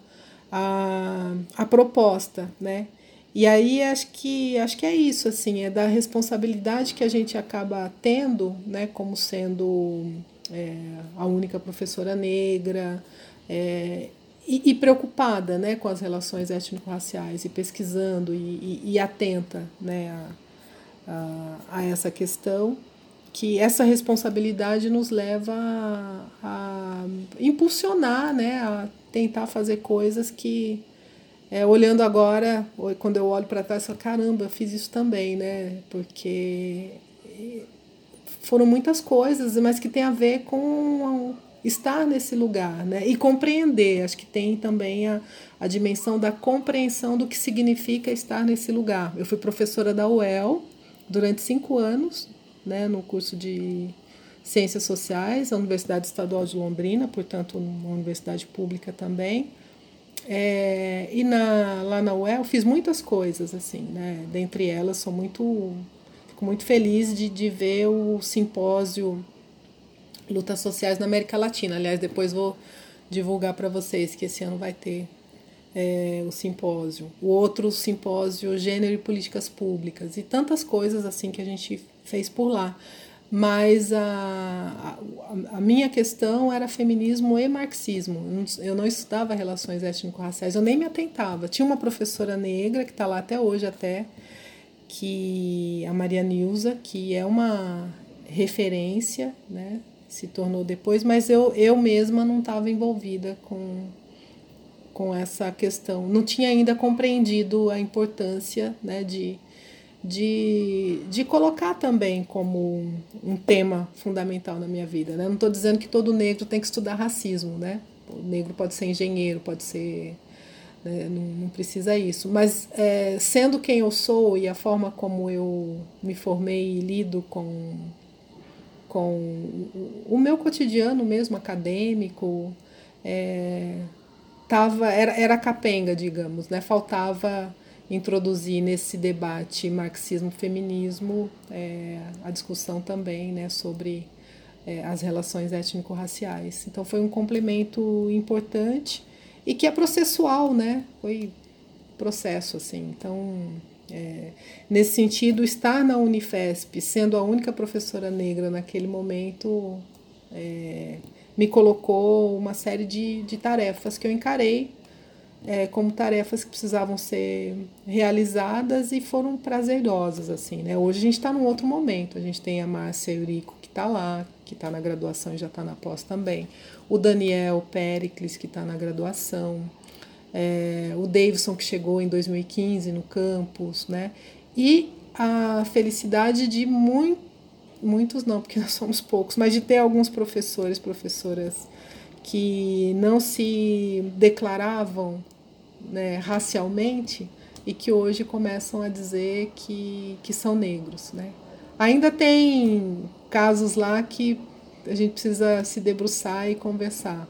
a, a proposta, né? E aí acho que acho que é isso assim, é da responsabilidade que a gente acaba tendo, né, como sendo é, a única professora negra é, e, e, preocupada, né, com as relações étnico-raciais e pesquisando e, e, e atenta, né, a, a, a essa questão que essa responsabilidade nos leva a, a, impulsionar, né, a tentar fazer coisas que, é, olhando agora, quando eu olho para trás, eu falo, caramba, eu fiz isso também, né, porque foram muitas coisas, mas que tem a ver com estar nesse lugar, né, e compreender, acho que tem também a, a dimensão da compreensão do que significa estar nesse lugar. Eu fui professora da UEL durante cinco anos, né, no curso de Ciências Sociais, a Universidade Estadual de Londrina, portanto, uma universidade pública também. É, e na, lá na UEL fiz muitas coisas, assim, né? Dentre elas, sou muito, fico muito feliz de, de ver o simpósio Lutas Sociais na América Latina. Aliás, depois vou divulgar para vocês que esse ano vai ter é, o simpósio. O outro simpósio Gênero e Políticas Públicas. E tantas coisas assim que a gente fez por lá. Mas a, a, a minha questão era feminismo e marxismo. Eu não estudava relações étnico-raciais, eu nem me atentava. Tinha uma professora negra, que está lá até hoje até, que a Maria Nilza, que é uma referência, né? se tornou depois, mas eu, eu mesma não estava envolvida com, com essa questão. Não tinha ainda compreendido a importância né, de de, de colocar também como um tema fundamental na minha vida. Né? Não estou dizendo que todo negro tem que estudar racismo, né? O negro pode ser engenheiro, pode ser. Né? Não, não, precisa isso. Mas é, sendo quem eu sou e a forma como eu me formei e lido com, com o meu cotidiano mesmo, acadêmico, é, tava, era, era capenga, digamos, né? Faltava introduzir nesse debate marxismo-feminismo é, a discussão também né, sobre é, as relações étnico-raciais. Então foi um complemento importante e que é processual, né? Foi processo assim. Então é, nesse sentido, estar na Unifesp, sendo a única professora negra naquele momento, é, me colocou uma série de, de tarefas que eu encarei é, como tarefas que precisavam ser realizadas e foram prazerosas assim, né? Hoje a gente está num outro momento. A gente tem a Márcia Eurico que está lá, que está na graduação e já está na pós também. O Daniel Pericles que está na graduação. É, o Davidson que chegou em 2015 no campus, né? E a felicidade de muito, muitos não, porque nós somos poucos, mas de ter alguns professores, professoras que não se declaravam né, racialmente e que hoje começam a dizer que, que são negros. Né? Ainda tem casos lá que a gente precisa se debruçar e conversar,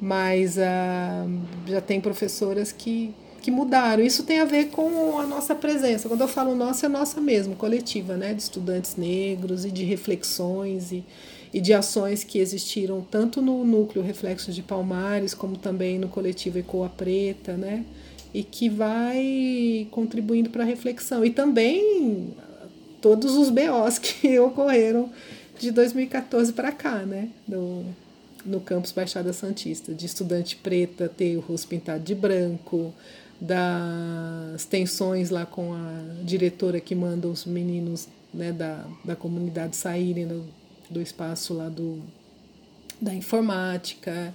mas ah, já tem professoras que, que mudaram. Isso tem a ver com a nossa presença. Quando eu falo nossa, é nossa mesmo, coletiva, né? de estudantes negros e de reflexões e, e de ações que existiram tanto no núcleo Reflexos de Palmares, como também no coletivo Ecoa Preta, né? E que vai contribuindo para a reflexão. E também todos os BOs que ocorreram de 2014 para cá, né? No, no campus Baixada Santista, de estudante preta ter o rosto pintado de branco, das tensões lá com a diretora que manda os meninos né, da, da comunidade saírem do, do espaço lá do, da informática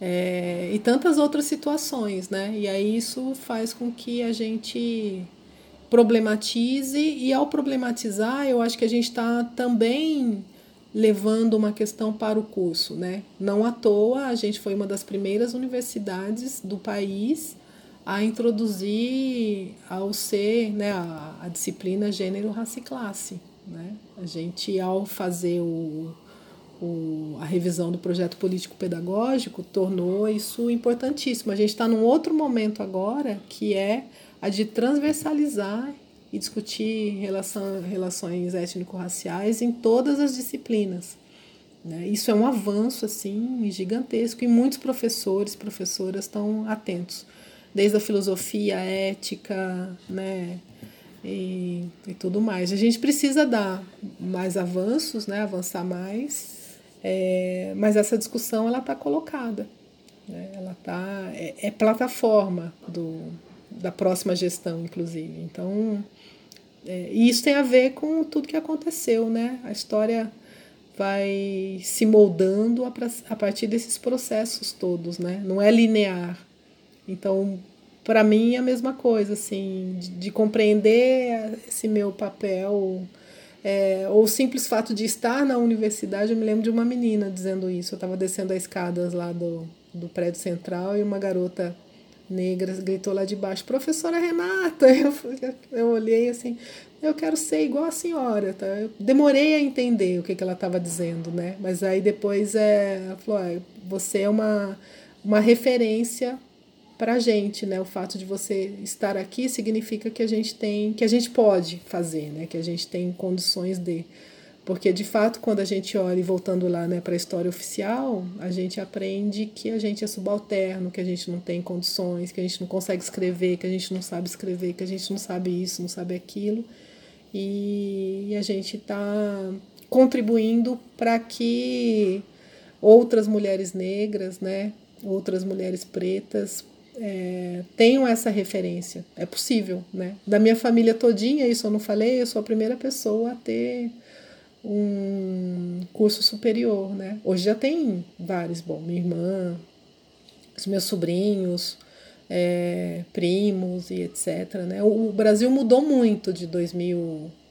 é, e tantas outras situações, né? E aí isso faz com que a gente problematize e ao problematizar eu acho que a gente está também levando uma questão para o curso, né? Não à toa a gente foi uma das primeiras universidades do país a introduzir ao ser né, a, a disciplina gênero, raça e classe. Né? A gente, ao fazer o, o, a revisão do projeto político-pedagógico, tornou isso importantíssimo. A gente está num outro momento agora, que é a de transversalizar e discutir relação, relações étnico-raciais em todas as disciplinas. Né? Isso é um avanço assim gigantesco e muitos professores, professoras estão atentos desde a filosofia, a ética, né? E, e tudo mais. A gente precisa dar mais avanços, né? avançar mais, é, mas essa discussão ela está colocada. Né? Ela tá, é, é plataforma do, da próxima gestão, inclusive. Então, é, e isso tem a ver com tudo que aconteceu, né? A história vai se moldando a, a partir desses processos todos, né? Não é linear. Então, para mim é a mesma coisa, assim, de, de compreender esse meu papel. É, ou o simples fato de estar na universidade, eu me lembro de uma menina dizendo isso. Eu estava descendo as escadas lá do, do prédio central e uma garota negra gritou lá de baixo: Professora Renata! Eu, eu olhei assim, eu quero ser igual a senhora. Tá? Eu demorei a entender o que, que ela estava dizendo, né? Mas aí depois é, ela falou: ah, você é uma, uma referência para a gente, né? O fato de você estar aqui significa que a gente tem, que a gente pode fazer, né? Que a gente tem condições de, porque de fato quando a gente olha e voltando lá, né, para a história oficial, a gente aprende que a gente é subalterno, que a gente não tem condições, que a gente não consegue escrever, que a gente não sabe escrever, que a gente não sabe isso, não sabe aquilo, e, e a gente está contribuindo para que outras mulheres negras, né, outras mulheres pretas é, tenham essa referência. É possível, né? Da minha família todinha, isso eu não falei, eu sou a primeira pessoa a ter um curso superior, né? Hoje já tem vários, bom, minha irmã, os meus sobrinhos, é, primos e etc. Né? O, o Brasil mudou muito de 2000 e dois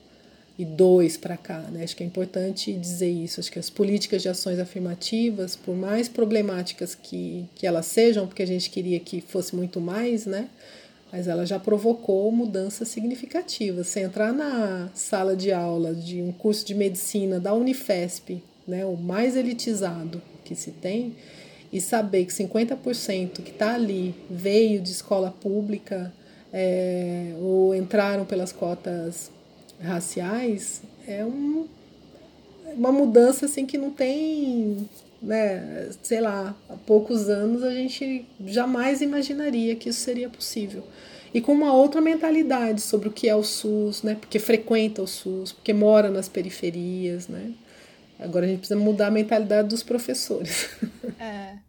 para cá. Né? Acho que é importante dizer isso. Acho que as políticas de ações afirmativas, por mais problemáticas que, que elas sejam, porque a gente queria que fosse muito mais, né? mas ela já provocou mudanças significativas. Se entrar na sala de aula de um curso de medicina da Unifesp, né, o mais elitizado que se tem, e saber que 50% que está ali veio de escola pública é, ou entraram pelas cotas raciais é um, uma mudança assim que não tem, né, sei lá, há poucos anos a gente jamais imaginaria que isso seria possível. E com uma outra mentalidade sobre o que é o SUS, né, porque frequenta o SUS, porque mora nas periferias, né? Agora a gente precisa mudar a mentalidade dos professores. É.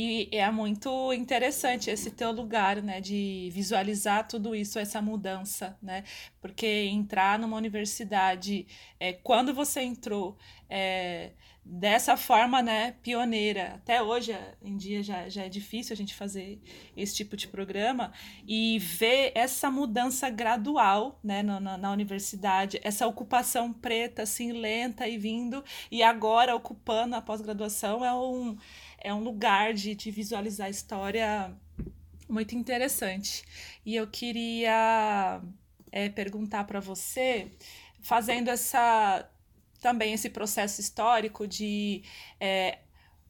E é muito interessante esse teu lugar, né, de visualizar tudo isso, essa mudança, né? Porque entrar numa universidade, é, quando você entrou, é, dessa forma, né, pioneira. Até hoje, em dia, já, já é difícil a gente fazer esse tipo de programa e ver essa mudança gradual, né, na, na, na universidade, essa ocupação preta, assim, lenta e vindo, e agora ocupando a pós-graduação é um é um lugar de, de visualizar a história muito interessante. E eu queria é, perguntar para você, fazendo essa também esse processo histórico de é,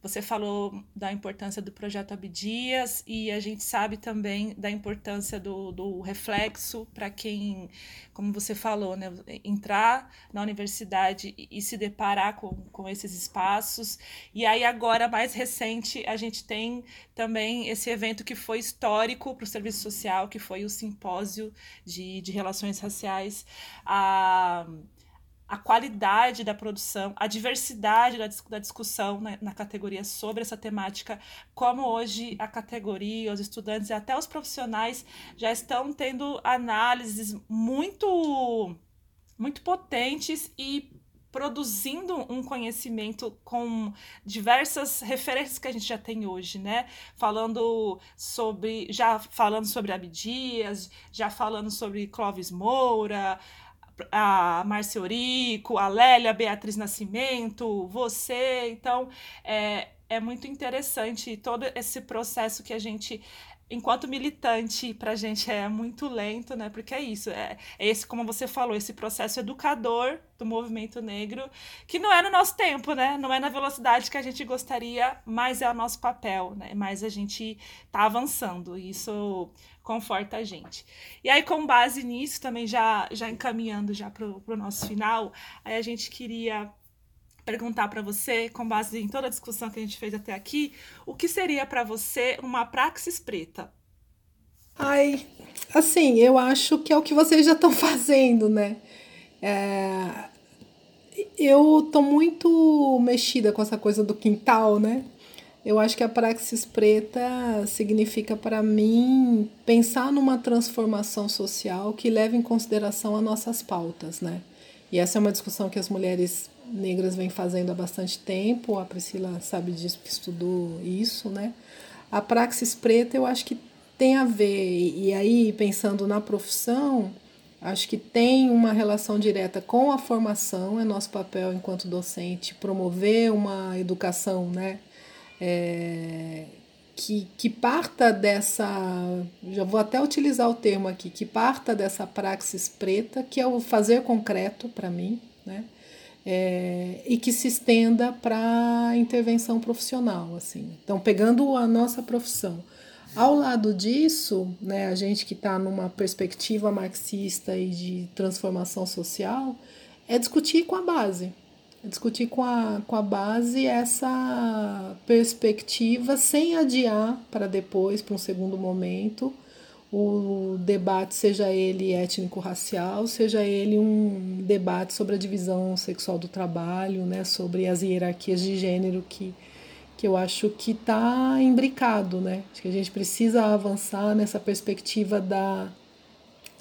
você falou da importância do projeto Abdias e a gente sabe também da importância do, do reflexo para quem, como você falou, né, entrar na universidade e, e, se deparar com, com esses espaços. E aí, agora, mais recente, a gente tem também esse evento que foi histórico para o serviço social, que foi o simpósio de, de relações raciais. A, a qualidade da produção, a diversidade da, da discussão na, na, categoria sobre essa temática, como hoje a categoria, os estudantes e até os profissionais já estão tendo análises muito, muito potentes e produzindo um conhecimento com diversas referências que a gente já tem hoje, né? Falando sobre, já falando sobre Abdias, já falando sobre Clóvis Moura, a Márcia Orico, a Lélia, a Beatriz Nascimento, você. Então, é, é muito interessante todo esse processo que a gente enquanto militante, para a gente é muito lento, né? Porque é isso, é, é, esse, como você falou, esse processo educador do movimento negro, que não é no nosso tempo, né? Não é na velocidade que a gente gostaria, mas é o nosso papel, né? Mas a gente tá avançando, e isso conforta a gente. E aí, com base nisso, também já, já encaminhando já para o nosso final, aí a gente queria perguntar para você, com base em toda a discussão que a gente fez até aqui, o que seria para você uma praxis preta? Ai, assim, eu acho que é o que vocês já estão fazendo, né? É, eu tô muito mexida com essa coisa do quintal, né? Eu acho que a praxis preta significa para mim pensar numa transformação social que leve em consideração as nossas pautas, né? E essa é uma discussão que as mulheres negras vem fazendo há bastante tempo, a Priscila sabe disso, que estudou isso, né? A praxis preta eu acho que tem a ver, e aí pensando na profissão, acho que tem uma relação direta com a formação, é nosso papel enquanto docente promover uma educação, né? É, que, que parta dessa, já vou até utilizar o termo aqui, que parta dessa praxis preta, que é o fazer concreto para mim, né? É, e que se estenda para intervenção profissional. Assim. Então, pegando a nossa profissão. Ao lado disso, né, a gente que está numa perspectiva marxista e de transformação social, é discutir com a base. É discutir com a, com a base essa perspectiva sem adiar para depois, para um segundo momento, o debate, seja ele étnico-racial, seja ele um debate sobre a divisão sexual do trabalho, né, sobre as hierarquias de gênero que, que eu acho que está imbricado. Né? Acho que a gente precisa avançar nessa perspectiva da,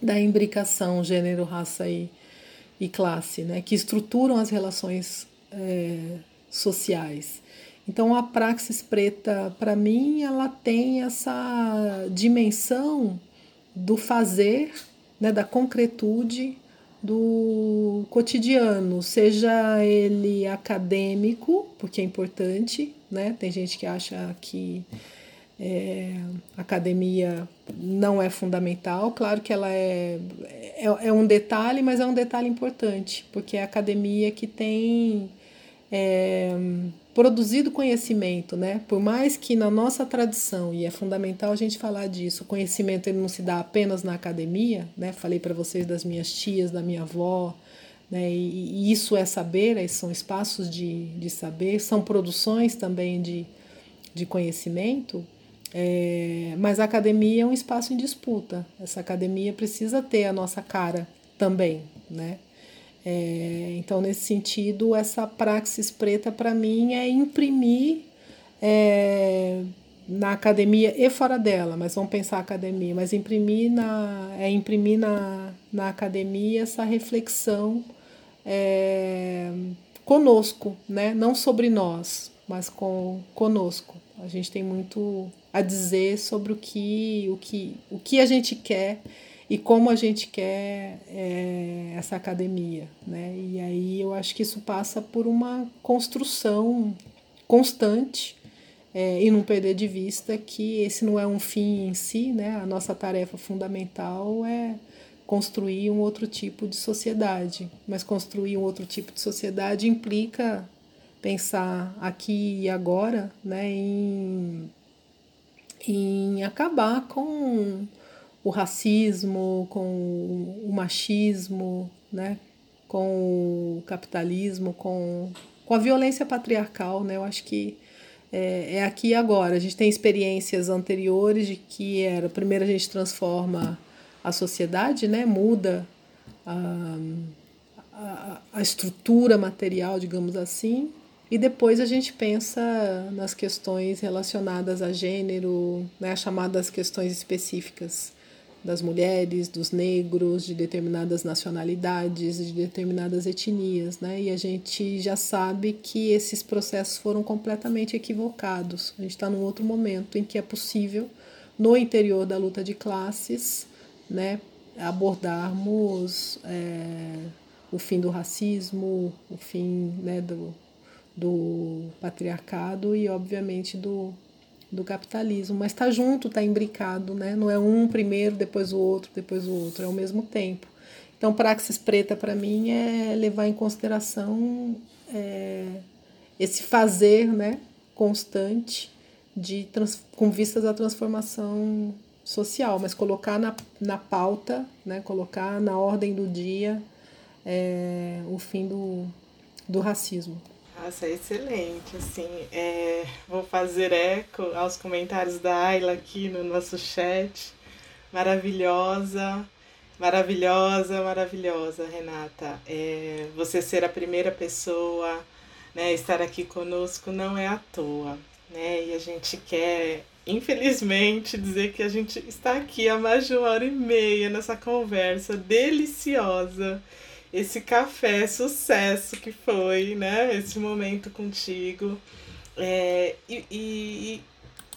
da imbricação gênero, raça e, e classe, né, que estruturam as relações é, sociais. Então a praxis preta, para mim, ela tem essa dimensão do fazer, né, da concretude do cotidiano, seja ele acadêmico, porque é importante, né? Tem gente que acha que é, academia não é fundamental, claro que ela é, é, é, um detalhe, mas é um detalhe importante, porque é a academia que tem é, produzido conhecimento, né? Por mais que na nossa tradição, e é fundamental a gente falar disso, o conhecimento ele não se dá apenas na academia, né? Falei para vocês das minhas tias, da minha avó, né? E, e isso é saber, são espaços de, de saber, são produções também de, de conhecimento, é, mas a academia é um espaço em disputa. Essa academia precisa ter a nossa cara também, né? É, então, nesse sentido, essa praxis preta para mim é imprimir é, na academia e fora dela, mas vamos pensar academia, mas imprimir na, é imprimir na, na academia essa reflexão é, conosco, né? não sobre nós, mas com conosco. A gente tem muito a dizer sobre o que, o que, o que a gente quer e como a gente quer é, essa academia. Né? E aí eu acho que isso passa por uma construção constante é, e não perder de vista que esse não é um fim em si, né? a nossa tarefa fundamental é construir um outro tipo de sociedade, mas construir um outro tipo de sociedade implica pensar aqui e agora né, em, em acabar com o racismo, com o machismo, né? com o capitalismo, com, com a violência patriarcal. Né? Eu acho que é, é aqui e agora. A gente tem experiências anteriores de que era primeiro a gente transforma a sociedade, né? muda a, a, a estrutura material, digamos assim, e depois a gente pensa nas questões relacionadas a gênero, né, as chamadas questões específicas das mulheres, dos negros, de determinadas nacionalidades, de determinadas etnias, né? E a gente já sabe que esses processos foram completamente equivocados. A gente está num outro momento em que é possível, no interior da luta de classes, né, abordarmos é, o fim do racismo, o fim né, do, do patriarcado e, obviamente, do, do capitalismo. Mas está junto, está imbricado, né? não é um primeiro, depois o outro, depois o outro, é ao mesmo tempo. Então, praxis preta, para mim, é levar em consideração é, esse fazer né, constante de trans, com vistas à transformação social, mas colocar na, na pauta, né, colocar na ordem do dia é, o fim do, do racismo. Nossa, excelente, assim, é, vou fazer eco aos comentários da Ayla aqui no nosso chat, maravilhosa, maravilhosa, maravilhosa, Renata, é, você ser a primeira pessoa, né, estar aqui conosco não é à toa, né, e a gente quer infelizmente, dizer que a gente está aqui há mais de uma hora e meia nessa conversa deliciosa. Esse café sucesso que foi, né? Esse momento contigo. É, e, e,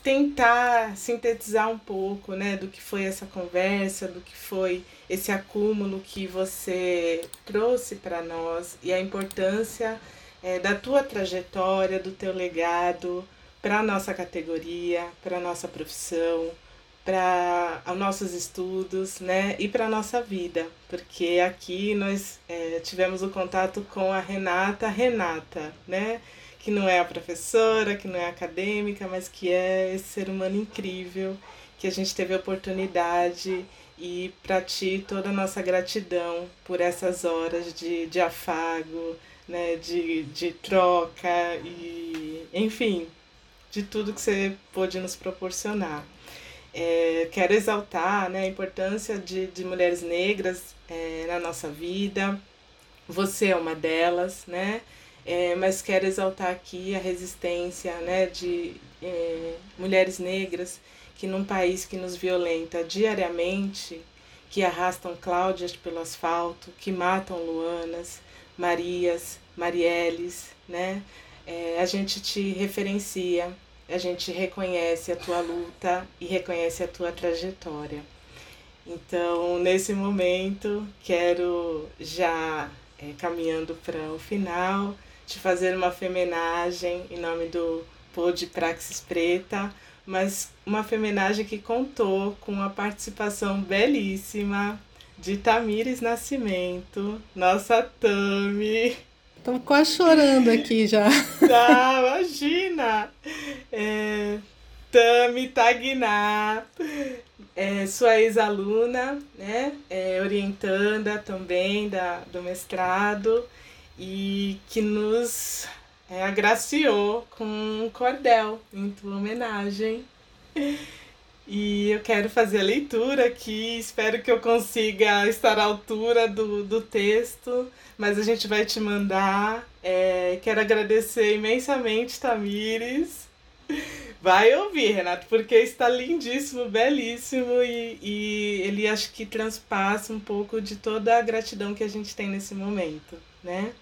tentar sintetizar um pouco, né, do que foi essa conversa, do que foi esse acúmulo que você trouxe para nós e a importância é, da tua trajetória, do teu legado, para nossa categoria, para nossa profissão, para os nossos estudos, né, e para a nossa vida, porque aqui nós é, tivemos o contato com a Renata Renata, né, que não é a professora, que não é acadêmica, mas que é esse ser humano incrível, que a gente teve a oportunidade e para ti toda a nossa gratidão por essas horas de, de afago, né, de, de troca e enfim, de tudo que você pôde nos proporcionar. É, quero exaltar né, a importância de, de mulheres negras é, na nossa vida. Você é uma delas, né? É, mas quero exaltar aqui a resistência né, de é, mulheres negras que num país que nos violenta diariamente, que arrastam Cláudias pelo asfalto, que matam Luanas, Marias, Marielles, né? é, a gente te referencia, a gente reconhece a tua luta e reconhece a tua trajetória. Então, nesse momento, quero já é, caminhando para o final, te fazer uma femenagem em nome do Pod Praxis Preta, mas uma femenagem que contou com a participação belíssima de Tamires Nascimento, nossa Tami, Tô quase chorando aqui já. Tá, imagina! É, Tami Tagná, é, sua ex-aluna, né? É, orientanda também da, do mestrado e que nos é, agraciou com um cordel em tua homenagem. E eu quero fazer a leitura aqui, espero que eu consiga estar à altura do, do texto, mas a gente vai te mandar. É, quero agradecer imensamente, Tamires. Vai ouvir, Renato, porque está lindíssimo, belíssimo e, e ele acho que transpassa um pouco de toda a gratidão que a gente tem nesse momento, né?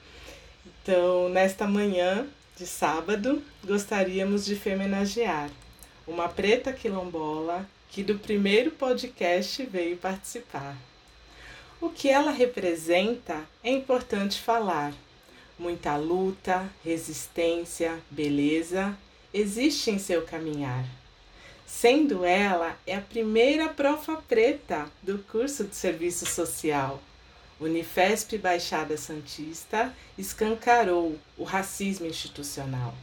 Então, nesta manhã de sábado, gostaríamos de homenagear uma preta quilombola que do primeiro podcast veio participar. O que ela representa é importante falar. Muita luta, resistência, beleza existe em seu caminhar. Sendo ela é a primeira profa preta do curso de serviço social. Unifesp Baixada Santista escancarou o racismo institucional.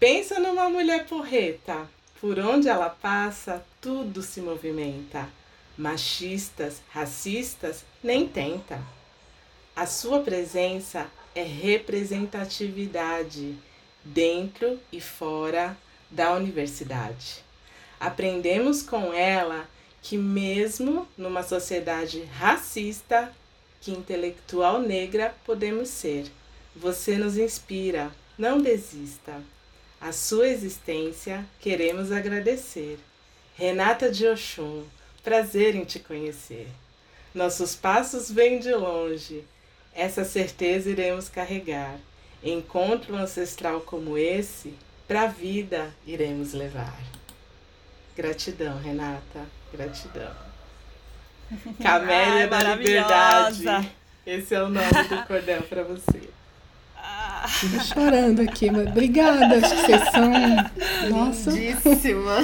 Pensa numa mulher porreta, por onde ela passa, tudo se movimenta. Machistas, racistas, nem tenta. A sua presença é representatividade dentro e fora da universidade. Aprendemos com ela que, mesmo numa sociedade racista, que intelectual negra podemos ser. Você nos inspira, não desista. A sua existência queremos agradecer. Renata de Oxum, prazer em te conhecer. Nossos passos vêm de longe, essa certeza iremos carregar. Encontro ancestral como esse, para a vida iremos levar. Gratidão, Renata, gratidão. Camélia Ai, da Liberdade. Esse é o nome do cordel para você. Tô chorando aqui, mas obrigada. Acho que vocês são. Nossa. Lindíssima.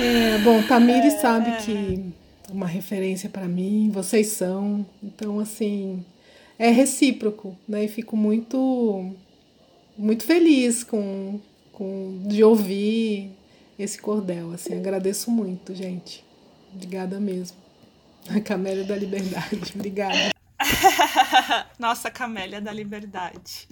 É, bom, Tamiri é... sabe que é uma referência para mim, vocês são. Então, assim, é recíproco, né? E fico muito, muito feliz com, com de ouvir esse cordel. Assim, agradeço muito, gente. Obrigada mesmo. A Camélia da Liberdade. Obrigada. Nossa Camélia da Liberdade.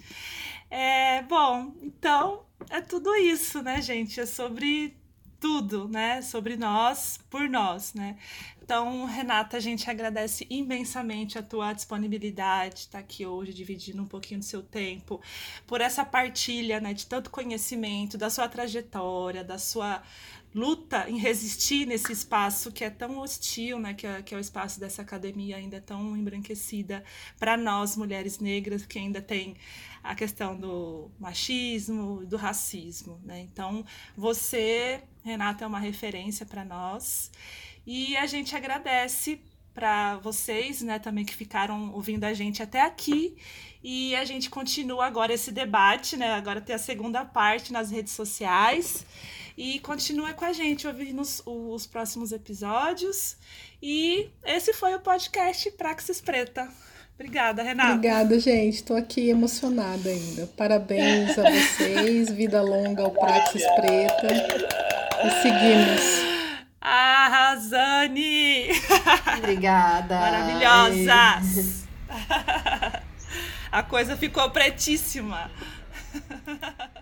É, bom, então é tudo isso, né, gente? É sobre tudo, né? Sobre nós, por nós, né? Então, Renata, a gente agradece imensamente a tua disponibilidade, estar tá aqui hoje dividindo um pouquinho do seu tempo, por essa partilha, né, de tanto conhecimento, da sua trajetória, da sua luta em resistir nesse espaço que é tão hostil, né, que é, que é o espaço dessa academia ainda tão embranquecida para nós mulheres negras que ainda tem a questão do machismo, do racismo, né? Então, você, Renata, é uma referência para nós e a gente agradece para vocês, né, também que ficaram ouvindo a gente até aqui. E a gente continua agora esse debate, né? Agora tem a segunda parte nas redes sociais. E continua com a gente ouvindo os, os próximos episódios. E esse foi o podcast Praxis Preta. Obrigada, Renata. Obrigada, gente. Estou aqui emocionada ainda. Parabéns a vocês. Vida longa ao Praxis Preta. E seguimos. Arrasane! Obrigada. Maravilhosas! A coisa ficou pretíssima.